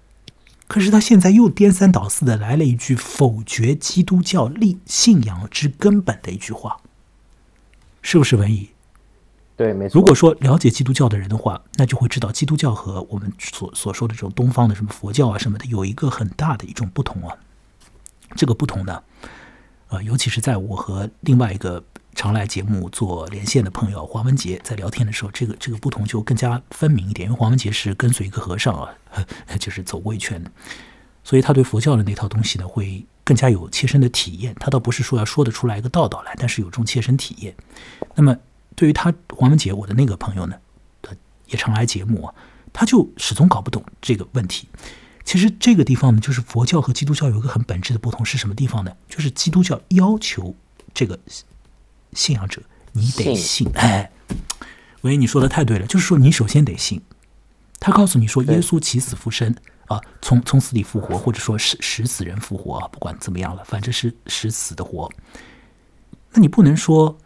可是他现在又颠三倒四的来了一句否决基督教立信仰之根本的一句话，是不是文艺？对，没错。如果说了解基督教的人的话，那就会知道基督教和我们所所说的这种东方的什么佛教啊什么的有一个很大的一种不同啊。这个不同呢？呃，尤其是在我和另外一个常来节目做连线的朋友黄文杰在聊天的时候，这个这个不同就更加分明一点。因为黄文杰是跟随一个和尚啊，就是走过一圈，所以他对佛教的那套东西呢，会更加有切身的体验。他倒不是说要说得出来一个道道来，但是有这种切身体验。那么对于他黄文杰，我的那个朋友呢，他也常来节目，他就始终搞不懂这个问题。其实这个地方呢，就是佛教和基督教有一个很本质的不同，是什么地方呢？就是基督教要求这个信仰者你得信，哎，喂，你说的太对了，就是说你首先得信。他告诉你说耶稣起死复生啊，从从死里复活，或者说使使死人复活啊，不管怎么样了，反正是使死的活。那你不能说，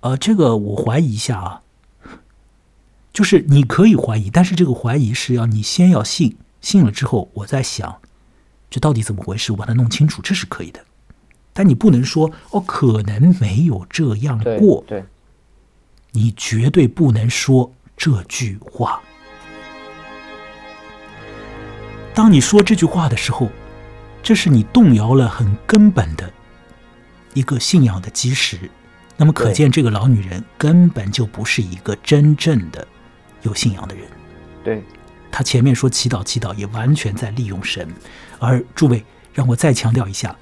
呃，这个我怀疑一下啊，就是你可以怀疑，但是这个怀疑是要你先要信。信了之后，我再想，这到底怎么回事？我把它弄清楚，这是可以的。但你不能说哦，可能没有这样过。对，你绝对不能说这句话。当你说这句话的时候，这是你动摇了很根本的一个信仰的基石。那么，可见这个老女人根本就不是一个真正的有信仰的人。对。她前面说祈祷祈祷，也完全在利用神。而诸位，让我再强调一下，《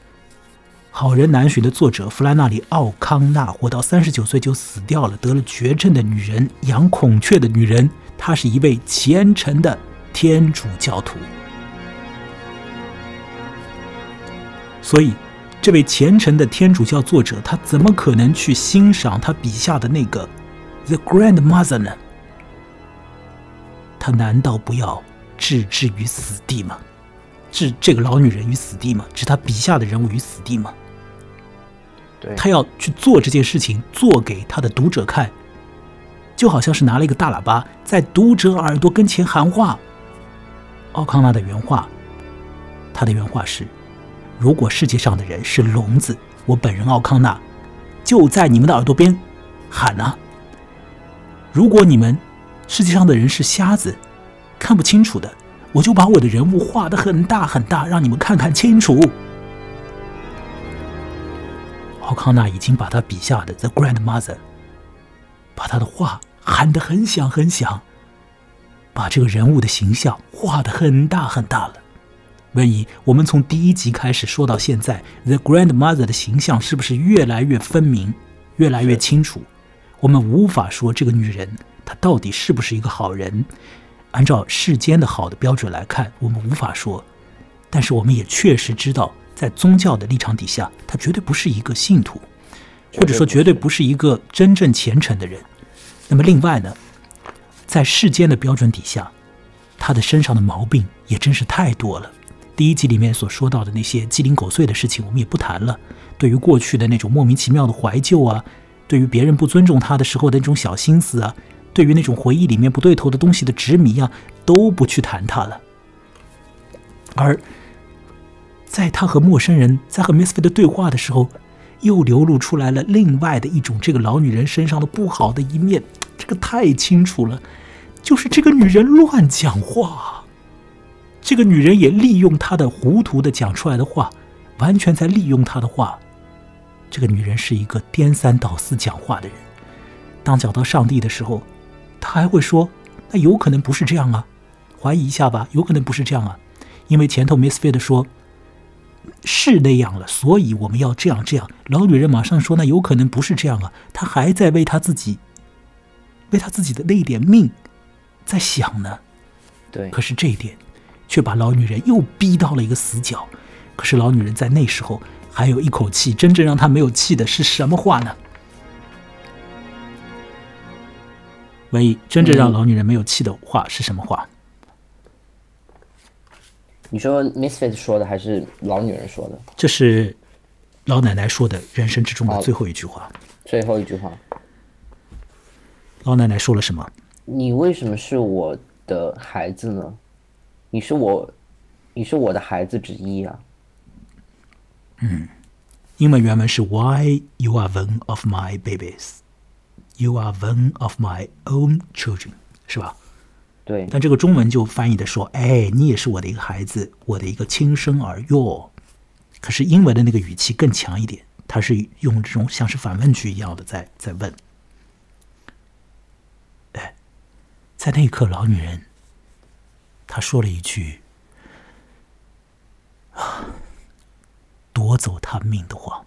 好人难寻》的作者弗兰纳里·奥康纳活到三十九岁就死掉了，得了绝症的女人，养孔雀的女人，她是一位虔诚的天主教徒。所以，这位虔诚的天主教作者，他怎么可能去欣赏他笔下的那个 The Grandmother 呢？他难道不要置之于死地吗？置这个老女人于死地吗？置他笔下的人物于死地吗？他要去做这件事情，做给他的读者看，就好像是拿了一个大喇叭在读者耳朵跟前喊话。奥康纳的原话，他的原话是。如果世界上的人是聋子，我本人奥康纳就在你们的耳朵边喊啊！如果你们世界上的人是瞎子，看不清楚的，我就把我的人物画的很大很大，让你们看看清楚。奥康纳已经把他笔下的 The Grandmother，把他的话喊得很响很响，把这个人物的形象画得很大很大了。问以我们从第一集开始说到现在，The Grandmother 的形象是不是越来越分明，越来越清楚？我们无法说这个女人她到底是不是一个好人。按照世间的好的标准来看，我们无法说。但是我们也确实知道，在宗教的立场底下，他绝对不是一个信徒，或者说绝对不是一个真正虔诚的人。那么另外呢，在世间的标准底下，他的身上的毛病也真是太多了。第一集里面所说到的那些鸡零狗碎的事情，我们也不谈了。对于过去的那种莫名其妙的怀旧啊，对于别人不尊重他的时候的那种小心思啊，对于那种回忆里面不对头的东西的执迷啊，都不去谈他了。而在他和陌生人在和 Miss 菲的对话的时候，又流露出来了另外的一种这个老女人身上的不好的一面。这个太清楚了，就是这个女人乱讲话。这个女人也利用她的糊涂的讲出来的话，完全在利用她的话。这个女人是一个颠三倒四讲话的人。当讲到上帝的时候，她还会说：“那有可能不是这样啊，怀疑一下吧，有可能不是这样啊。”因为前头 Miss Fit 说：“是那样了，所以我们要这样这样。”老女人马上说：“那有可能不是这样啊。”她还在为她自己，为她自己的那一点命在想呢。对，可是这一点。却把老女人又逼到了一个死角，可是老女人在那时候还有一口气，真正让她没有气的是什么话呢？唯一真正让老女人没有气的话是什么话？你说 Misfit 说的还是老女人说的？这是老奶奶说的人生之中的最后一句话。最后一句话，老奶奶说了什么？你为什么是我的孩子呢？你是我，你是我的孩子之一啊。嗯，英文原文是 Why you are one of my babies, you are one of my own children，是吧？对。但这个中文就翻译的说，哎，你也是我的一个孩子，我的一个亲生儿哟。可是英文的那个语气更强一点，他是用这种像是反问句一样的在在问。哎，在那一刻，老女人。他说了一句：“啊，夺走他命的话。”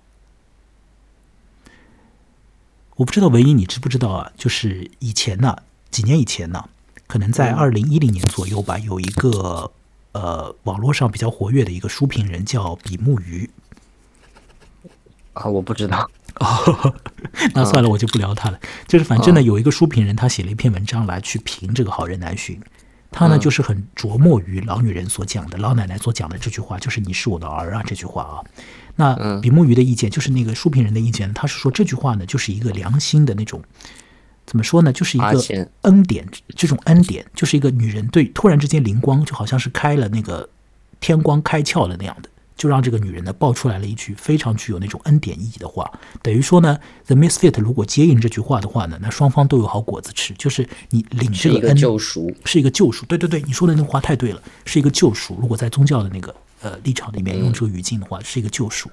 我不知道文一，你知不知道啊？就是以前呢，几年以前呢，可能在二零一零年左右吧，有一个呃，网络上比较活跃的一个书评人叫比目鱼。啊，我不知道。哦，那算了，我就不聊他了。就是反正呢，有一个书评人，他写了一篇文章来去评这个《好人难寻》。他呢，就是很琢磨于老女人所讲的、老奶奶所讲的这句话，就是“你是我的儿啊”这句话啊。那比目鱼的意见，就是那个书评人的意见，他是说这句话呢，就是一个良心的那种，怎么说呢，就是一个恩典，这种恩典，就是一个女人对突然之间灵光，就好像是开了那个天光开窍了那样的。就让这个女人呢爆出来了一句非常具有那种恩典意义的话，等于说呢，The Misfit 如果接应这句话的话呢，那双方都有好果子吃，就是你领这个恩救赎，是一个救赎。对对对，你说的那话太对了，是一个救赎。如果在宗教的那个呃立场里面用这个语境的话，是一个救赎。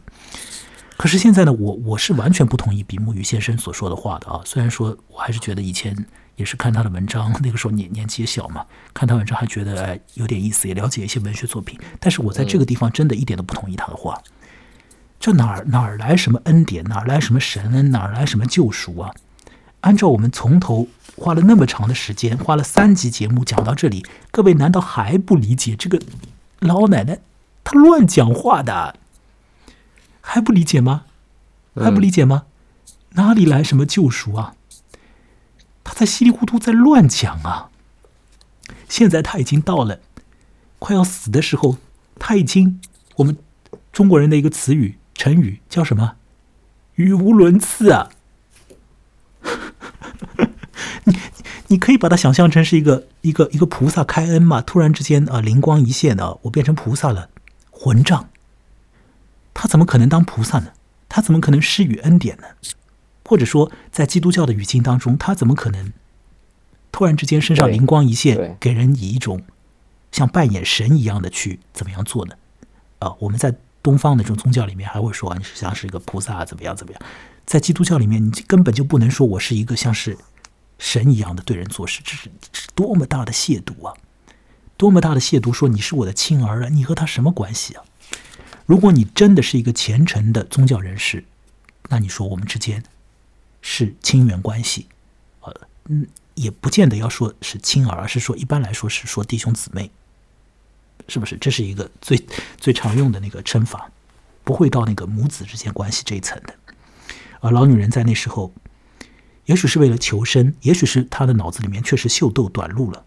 可是现在呢，我我是完全不同意比目鱼先生所说的话的啊。虽然说我还是觉得以前。也是看他的文章，那个时候年年纪也小嘛，看他文章还觉得有点意思，也了解一些文学作品。但是我在这个地方真的一点都不同意他的话。这哪儿哪儿来什么恩典？哪儿来什么神恩？哪儿来什么救赎啊？按照我们从头花了那么长的时间，花了三集节目讲到这里，各位难道还不理解这个老奶奶她乱讲话的？还不理解吗？还不理解吗？哪里来什么救赎啊？他在稀里糊涂在乱讲啊！现在他已经到了快要死的时候，他已经我们中国人的一个词语成语叫什么？语无伦次啊！你你可以把它想象成是一个一个一个菩萨开恩嘛？突然之间啊，灵光一现啊，我变成菩萨了，混账！他怎么可能当菩萨呢？他怎么可能施予恩典呢？或者说，在基督教的语境当中，他怎么可能突然之间身上灵光一现，给人以一种像扮演神一样的去怎么样做呢？啊，我们在东方的这种宗教里面还会说你是像是一个菩萨怎么样怎么样，在基督教里面，你根本就不能说我是一个像是神一样的对人做事，这是多么大的亵渎啊！多么大的亵渎！说你是我的亲儿啊，你和他什么关系啊？如果你真的是一个虔诚的宗教人士，那你说我们之间是亲缘关系，呃，嗯，也不见得要说是亲儿，而是说一般来说是说弟兄姊妹，是不是？这是一个最最常用的那个称法，不会到那个母子之间关系这一层的。而老女人在那时候，也许是为了求生，也许是她的脑子里面确实秀逗短路了，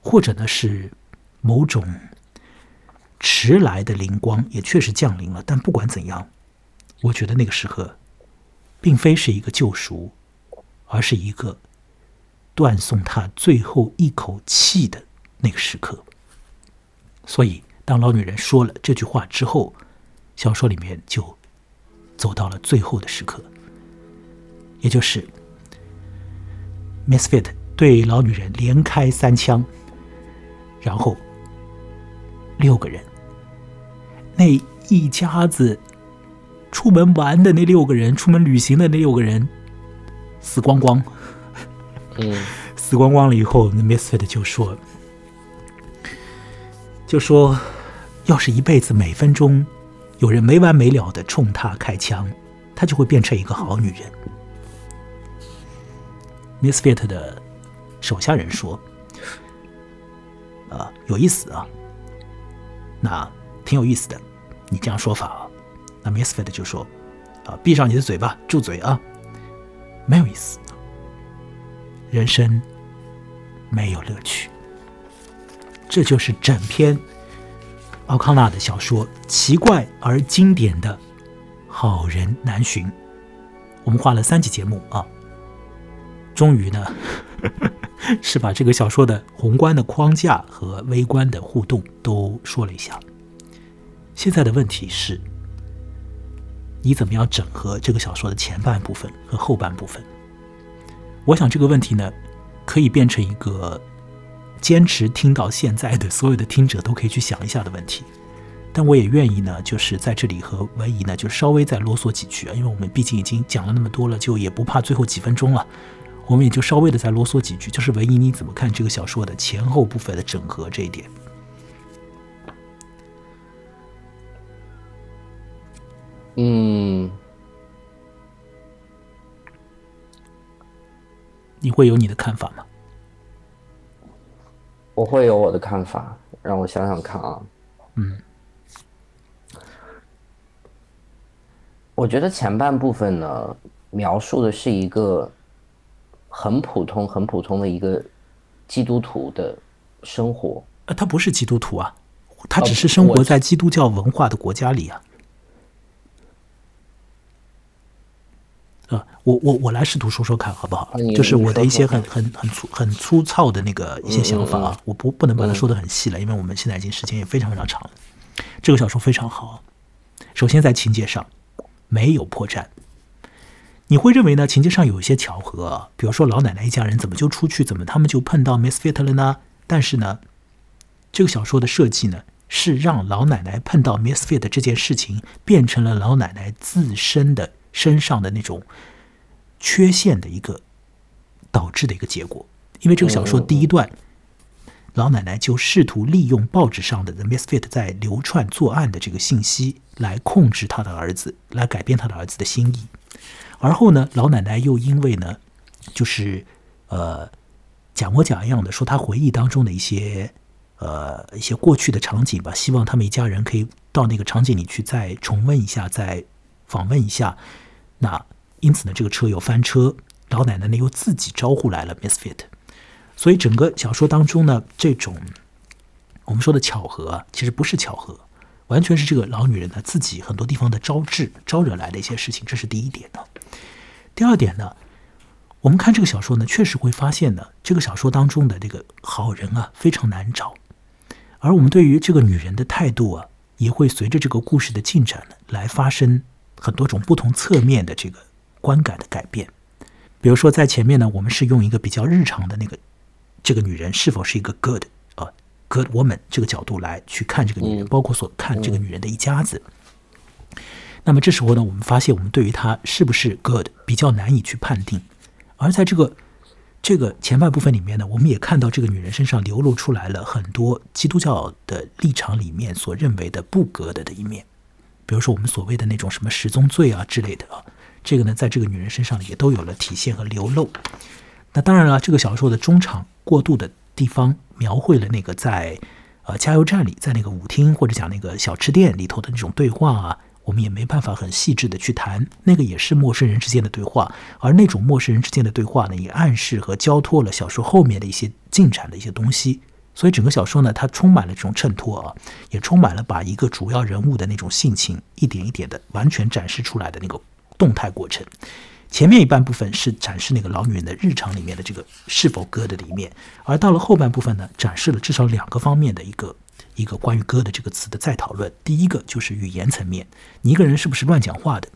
或者呢是某种。迟来的灵光也确实降临了，但不管怎样，我觉得那个时刻，并非是一个救赎，而是一个断送他最后一口气的那个时刻。所以，当老女人说了这句话之后，小说里面就走到了最后的时刻，也就是 Misfit 对老女人连开三枪，然后六个人。那一家子出门玩的那六个人，出门旅行的那六个人死光光。嗯，死光光了以后，那 Misfit 就说：“就说，要是一辈子每分钟有人没完没了的冲他开枪，他就会变成一个好女人。”Misfit 的手下人说：“啊，有意思啊，那。”挺有意思的，你这样说法啊？那 Misfit 就说：“啊，闭上你的嘴巴，住嘴啊！没有意思，人生没有乐趣。”这就是整篇奥康纳的小说奇怪而经典的《好人难寻》。我们花了三集节目啊，终于呢，呵呵是把这个小说的宏观的框架和微观的互动都说了一下。现在的问题是，你怎么样整合这个小说的前半部分和后半部分？我想这个问题呢，可以变成一个坚持听到现在的所有的听者都可以去想一下的问题。但我也愿意呢，就是在这里和文怡呢，就稍微再啰嗦几句啊，因为我们毕竟已经讲了那么多了，就也不怕最后几分钟了，我们也就稍微的再啰嗦几句，就是文怡你怎么看这个小说的前后部分的整合这一点？嗯，你会有你的看法吗？我会有我的看法，让我想想看啊。嗯，我觉得前半部分呢，描述的是一个很普通、很普通的一个基督徒的生活。呃，他不是基督徒啊，他只是生活在基督教文化的国家里啊。呃，我我我来试图说说看好不好？就是我的一些很很很粗很粗糙的那个一些想法啊，我不不能把它说的很细了，因为我们现在已经时间也非常非常长了。这个小说非常好，首先在情节上没有破绽。你会认为呢？情节上有一些巧合，比如说老奶奶一家人怎么就出去，怎么他们就碰到 Miss Fit 了呢？但是呢，这个小说的设计呢，是让老奶奶碰到 Miss Fit 这件事情变成了老奶奶自身的。身上的那种缺陷的一个导致的一个结果，因为这个小说第一段，老奶奶就试图利用报纸上的 The Misfit 在流窜作案的这个信息来控制他的儿子，来改变他的儿子的心意。而后呢，老奶奶又因为呢，就是呃假模假样的说她回忆当中的一些呃一些过去的场景吧，希望他们一家人可以到那个场景里去再重温一下，再访问一下。那因此呢，这个车又翻车，老奶奶呢又自己招呼来了 Misfit。所以整个小说当中呢，这种我们说的巧合，其实不是巧合，完全是这个老女人呢自己很多地方的招致招惹来的一些事情。这是第一点呢。第二点呢。我们看这个小说呢，确实会发现呢，这个小说当中的这个好人啊非常难找，而我们对于这个女人的态度啊，也会随着这个故事的进展呢，来发生很多种不同侧面的这个观感的改变。比如说，在前面呢，我们是用一个比较日常的那个这个女人是否是一个 good good woman 这个角度来去看这个女人，包括所看这个女人的一家子。那么这时候呢，我们发现我们对于她是不是 good 比较难以去判定。而在这个这个前半部分里面呢，我们也看到这个女人身上流露出来了很多基督教的立场里面所认为的不 Good 的一面，比如说我们所谓的那种什么十宗罪啊之类的啊，这个呢，在这个女人身上也都有了体现和流露。那当然了，这个小说的中场过渡的地方，描绘了那个在呃加油站里，在那个舞厅或者讲那个小吃店里头的那种对话啊。我们也没办法很细致的去谈，那个也是陌生人之间的对话，而那种陌生人之间的对话呢，也暗示和交托了小说后面的一些进展的一些东西。所以整个小说呢，它充满了这种衬托啊，也充满了把一个主要人物的那种性情一点一点的完全展示出来的那个动态过程。前面一半部分是展示那个老女人的日常里面的这个是否歌的一面，而到了后半部分呢，展示了至少两个方面的一个。一个关于“歌”的这个词的再讨论，第一个就是语言层面，你一个人是不是乱讲话的；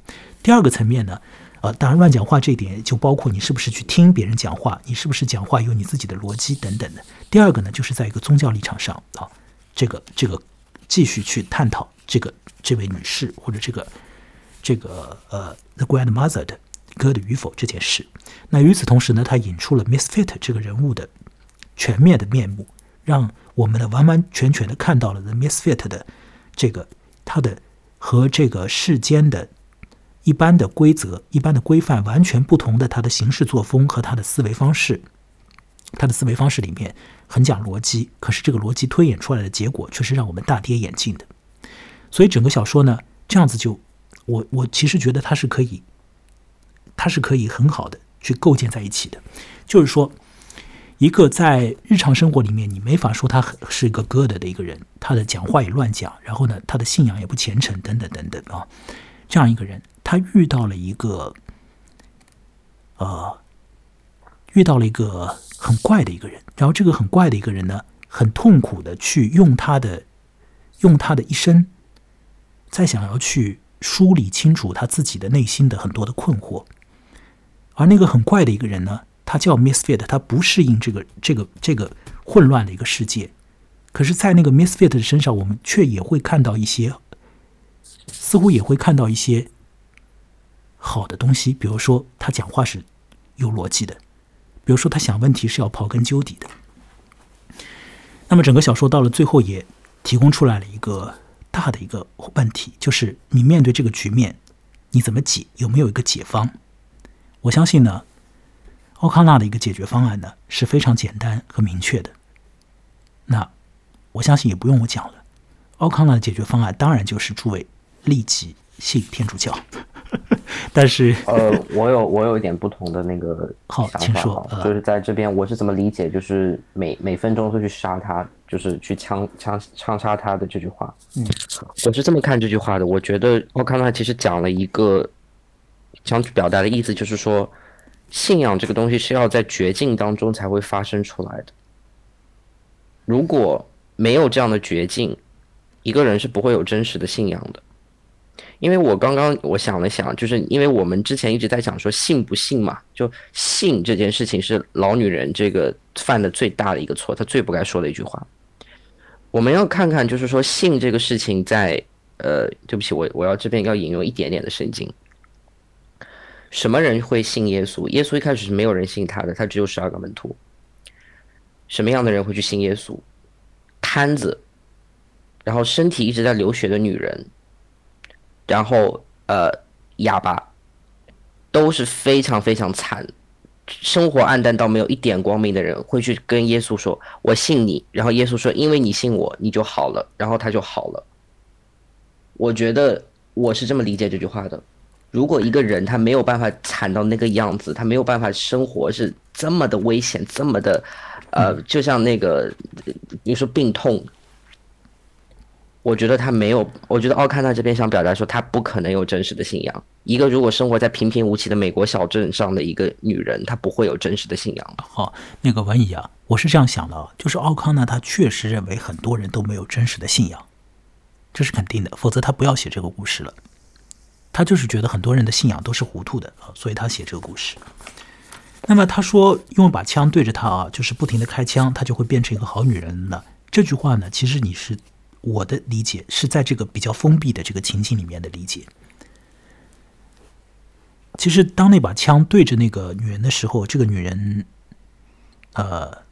第二个层面呢，呃，当然乱讲话这一点就包括你是不是去听别人讲话，你是不是讲话有你自己的逻辑等等的。第二个呢，就是在一个宗教立场上啊，这个这个继续去探讨这个这位女士或者这个这个呃 The Grandmother 的歌的与否这件事。那与此同时呢，他引出了 Misfit 这个人物的全面的面目，让。我们呢，完完全全的看到了 The Misfit 的这个他的和这个世间的一般的规则、一般的规范完全不同的他的行事作风和他的思维方式。他的思维方式里面很讲逻辑，可是这个逻辑推演出来的结果却是让我们大跌眼镜的。所以整个小说呢，这样子就我我其实觉得它是可以，它是可以很好的去构建在一起的，就是说。一个在日常生活里面，你没法说他是一个 good 的一个人，他的讲话也乱讲，然后呢，他的信仰也不虔诚，等等等等啊，这样一个人，他遇到了一个，呃，遇到了一个很怪的一个人，然后这个很怪的一个人呢，很痛苦的去用他的，用他的一生，在想要去梳理清楚他自己的内心的很多的困惑，而那个很怪的一个人呢？他叫 Misfit，他不适应这个这个这个混乱的一个世界。可是，在那个 Misfit 的身上，我们却也会看到一些，似乎也会看到一些好的东西。比如说，他讲话是有逻辑的；，比如说，他想问题是要刨根究底的。那么，整个小说到了最后，也提供出来了一个大的一个问题，就是你面对这个局面，你怎么解？有没有一个解方？我相信呢。奥康纳的一个解决方案呢是非常简单和明确的，那我相信也不用我讲了。奥康纳的解决方案当然就是诸位立即信天主教。但是呃，我有我有一点不同的那个 好，请说，就是在这边我是怎么理解，就是每每分钟都去杀他，就是去枪枪枪杀他的这句话。嗯，我是这么看这句话的。我觉得奥康纳其实讲了一个想表达的意思，就是说。信仰这个东西是要在绝境当中才会发生出来的。如果没有这样的绝境，一个人是不会有真实的信仰的。因为我刚刚我想了想，就是因为我们之前一直在讲说信不信嘛，就信这件事情是老女人这个犯的最大的一个错，她最不该说的一句话。我们要看看，就是说信这个事情在呃，对不起，我我要这边要引用一点点的圣经。什么人会信耶稣？耶稣一开始是没有人信他的，他只有十二个门徒。什么样的人会去信耶稣？瘫子，然后身体一直在流血的女人，然后呃哑巴，都是非常非常惨生活暗淡到没有一点光明的人，会去跟耶稣说：“我信你。”然后耶稣说：“因为你信我，你就好了。”然后他就好了。我觉得我是这么理解这句话的。如果一个人他没有办法惨到那个样子，他没有办法生活是这么的危险，这么的，呃，就像那个，比如说病痛。我觉得他没有，我觉得奥康纳这边想表达说，他不可能有真实的信仰。一个如果生活在平平无奇的美国小镇上的一个女人，她不会有真实的信仰。好，那个文怡啊，我是这样想的啊，就是奥康纳他确实认为很多人都没有真实的信仰，这是肯定的，否则他不要写这个故事了。他就是觉得很多人的信仰都是糊涂的啊，所以他写这个故事。那么他说用把枪对着他啊，就是不停的开枪，他就会变成一个好女人了。这句话呢，其实你是。我的理解是在这个比较封闭的这个情境里面的理解。其实，当那把枪对着那个女人的时候，这个女人，呃，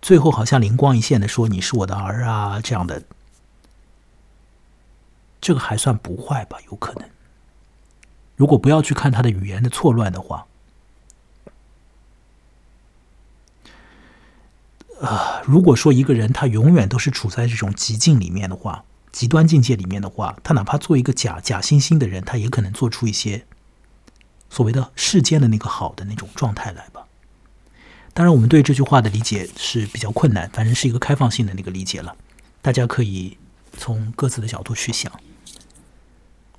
最后好像灵光一现的说：“你是我的儿啊！”这样的，这个还算不坏吧？有可能，如果不要去看他的语言的错乱的话。呃，如果说一个人他永远都是处在这种极境里面的话，极端境界里面的话，他哪怕做一个假假惺惺的人，他也可能做出一些所谓的世间的那个好的那种状态来吧。当然，我们对这句话的理解是比较困难，反正是一个开放性的那个理解了。大家可以从各自的角度去想。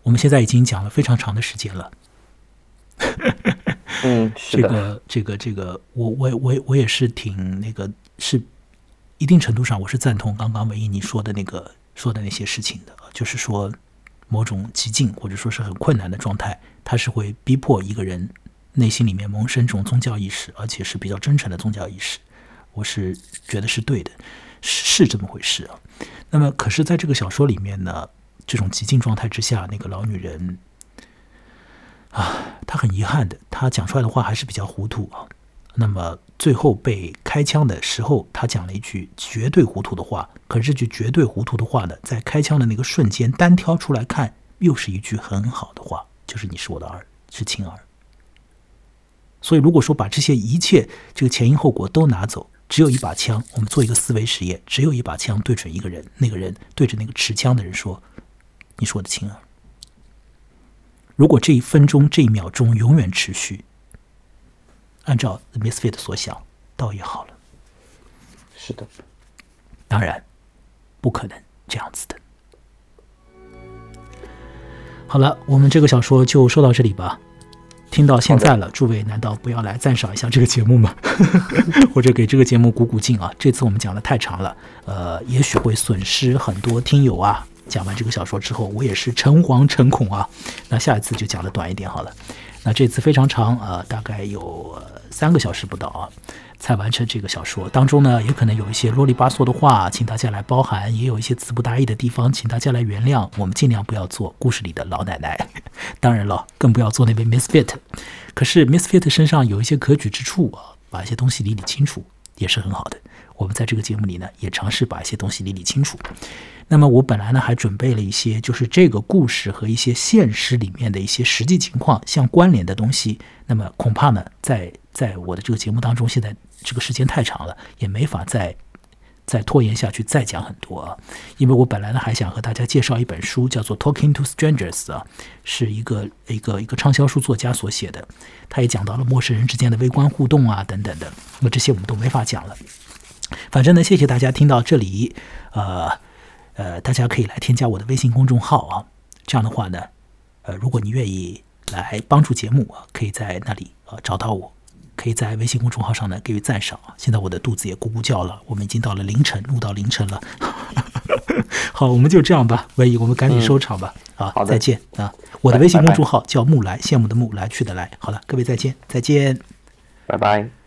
我们现在已经讲了非常长的时间了。嗯，这个这个这个，我我我我也是挺那个。是一定程度上，我是赞同刚刚唯一你说的那个说的那些事情的，就是说某种极境或者说是很困难的状态，它是会逼迫一个人内心里面萌生这种宗教意识，而且是比较真诚的宗教意识。我是觉得是对的，是是这么回事啊。那么，可是在这个小说里面呢，这种极境状态之下，那个老女人啊，她很遗憾的，她讲出来的话还是比较糊涂啊。那么最后被开枪的时候，她讲了一句绝对糊涂的话。可是这句绝对糊涂的话呢，在开枪的那个瞬间单挑出来看，又是一句很好的话，就是“你是我的儿，是亲儿”。所以，如果说把这些一切这个前因后果都拿走，只有一把枪，我们做一个思维实验，只有一把枪对准一个人，那个人对着那个持枪的人说：“你是我的亲儿。”如果这一分钟、这一秒钟永远持续。按照 Misfit 所想，倒也好了。是的，当然不可能这样子的。好了，我们这个小说就说到这里吧。听到现在了，诸位难道不要来赞赏一下这个节目吗？或者给这个节目鼓鼓劲啊？这次我们讲的太长了，呃，也许会损失很多听友啊。讲完这个小说之后，我也是诚惶诚恐啊。那下一次就讲的短一点好了。那这次非常长啊，大概有。三个小时不到啊，才完成这个小说。当中呢，也可能有一些啰里吧嗦的话，请大家来包涵；也有一些词不达意的地方，请大家来原谅。我们尽量不要做故事里的老奶奶，当然了，更不要做那位 Misfit。可是 Misfit 身上有一些可取之处啊，把一些东西理理清楚也是很好的。我们在这个节目里呢，也尝试把一些东西理理清楚。那么我本来呢，还准备了一些，就是这个故事和一些现实里面的一些实际情况相关联的东西。那么恐怕呢，在在我的这个节目当中，现在这个时间太长了，也没法再再拖延下去，再讲很多啊。因为我本来呢，还想和大家介绍一本书，叫做《Talking to Strangers》啊，是一个一个一个畅销书作家所写的，他也讲到了陌生人之间的微观互动啊等等的。那么这些我们都没法讲了。反正呢，谢谢大家听到这里，呃。呃，大家可以来添加我的微信公众号啊，这样的话呢，呃，如果你愿意来帮助节目啊，可以在那里啊找到我，可以在微信公众号上呢给予赞赏啊。现在我的肚子也咕咕叫了，我们已经到了凌晨，录到凌晨了。好，我们就这样吧，唯一我们赶紧收场吧。啊，好再见啊！我的微信公众号叫木来，羡慕的木，来去的来。好了，各位再见，再见，拜拜。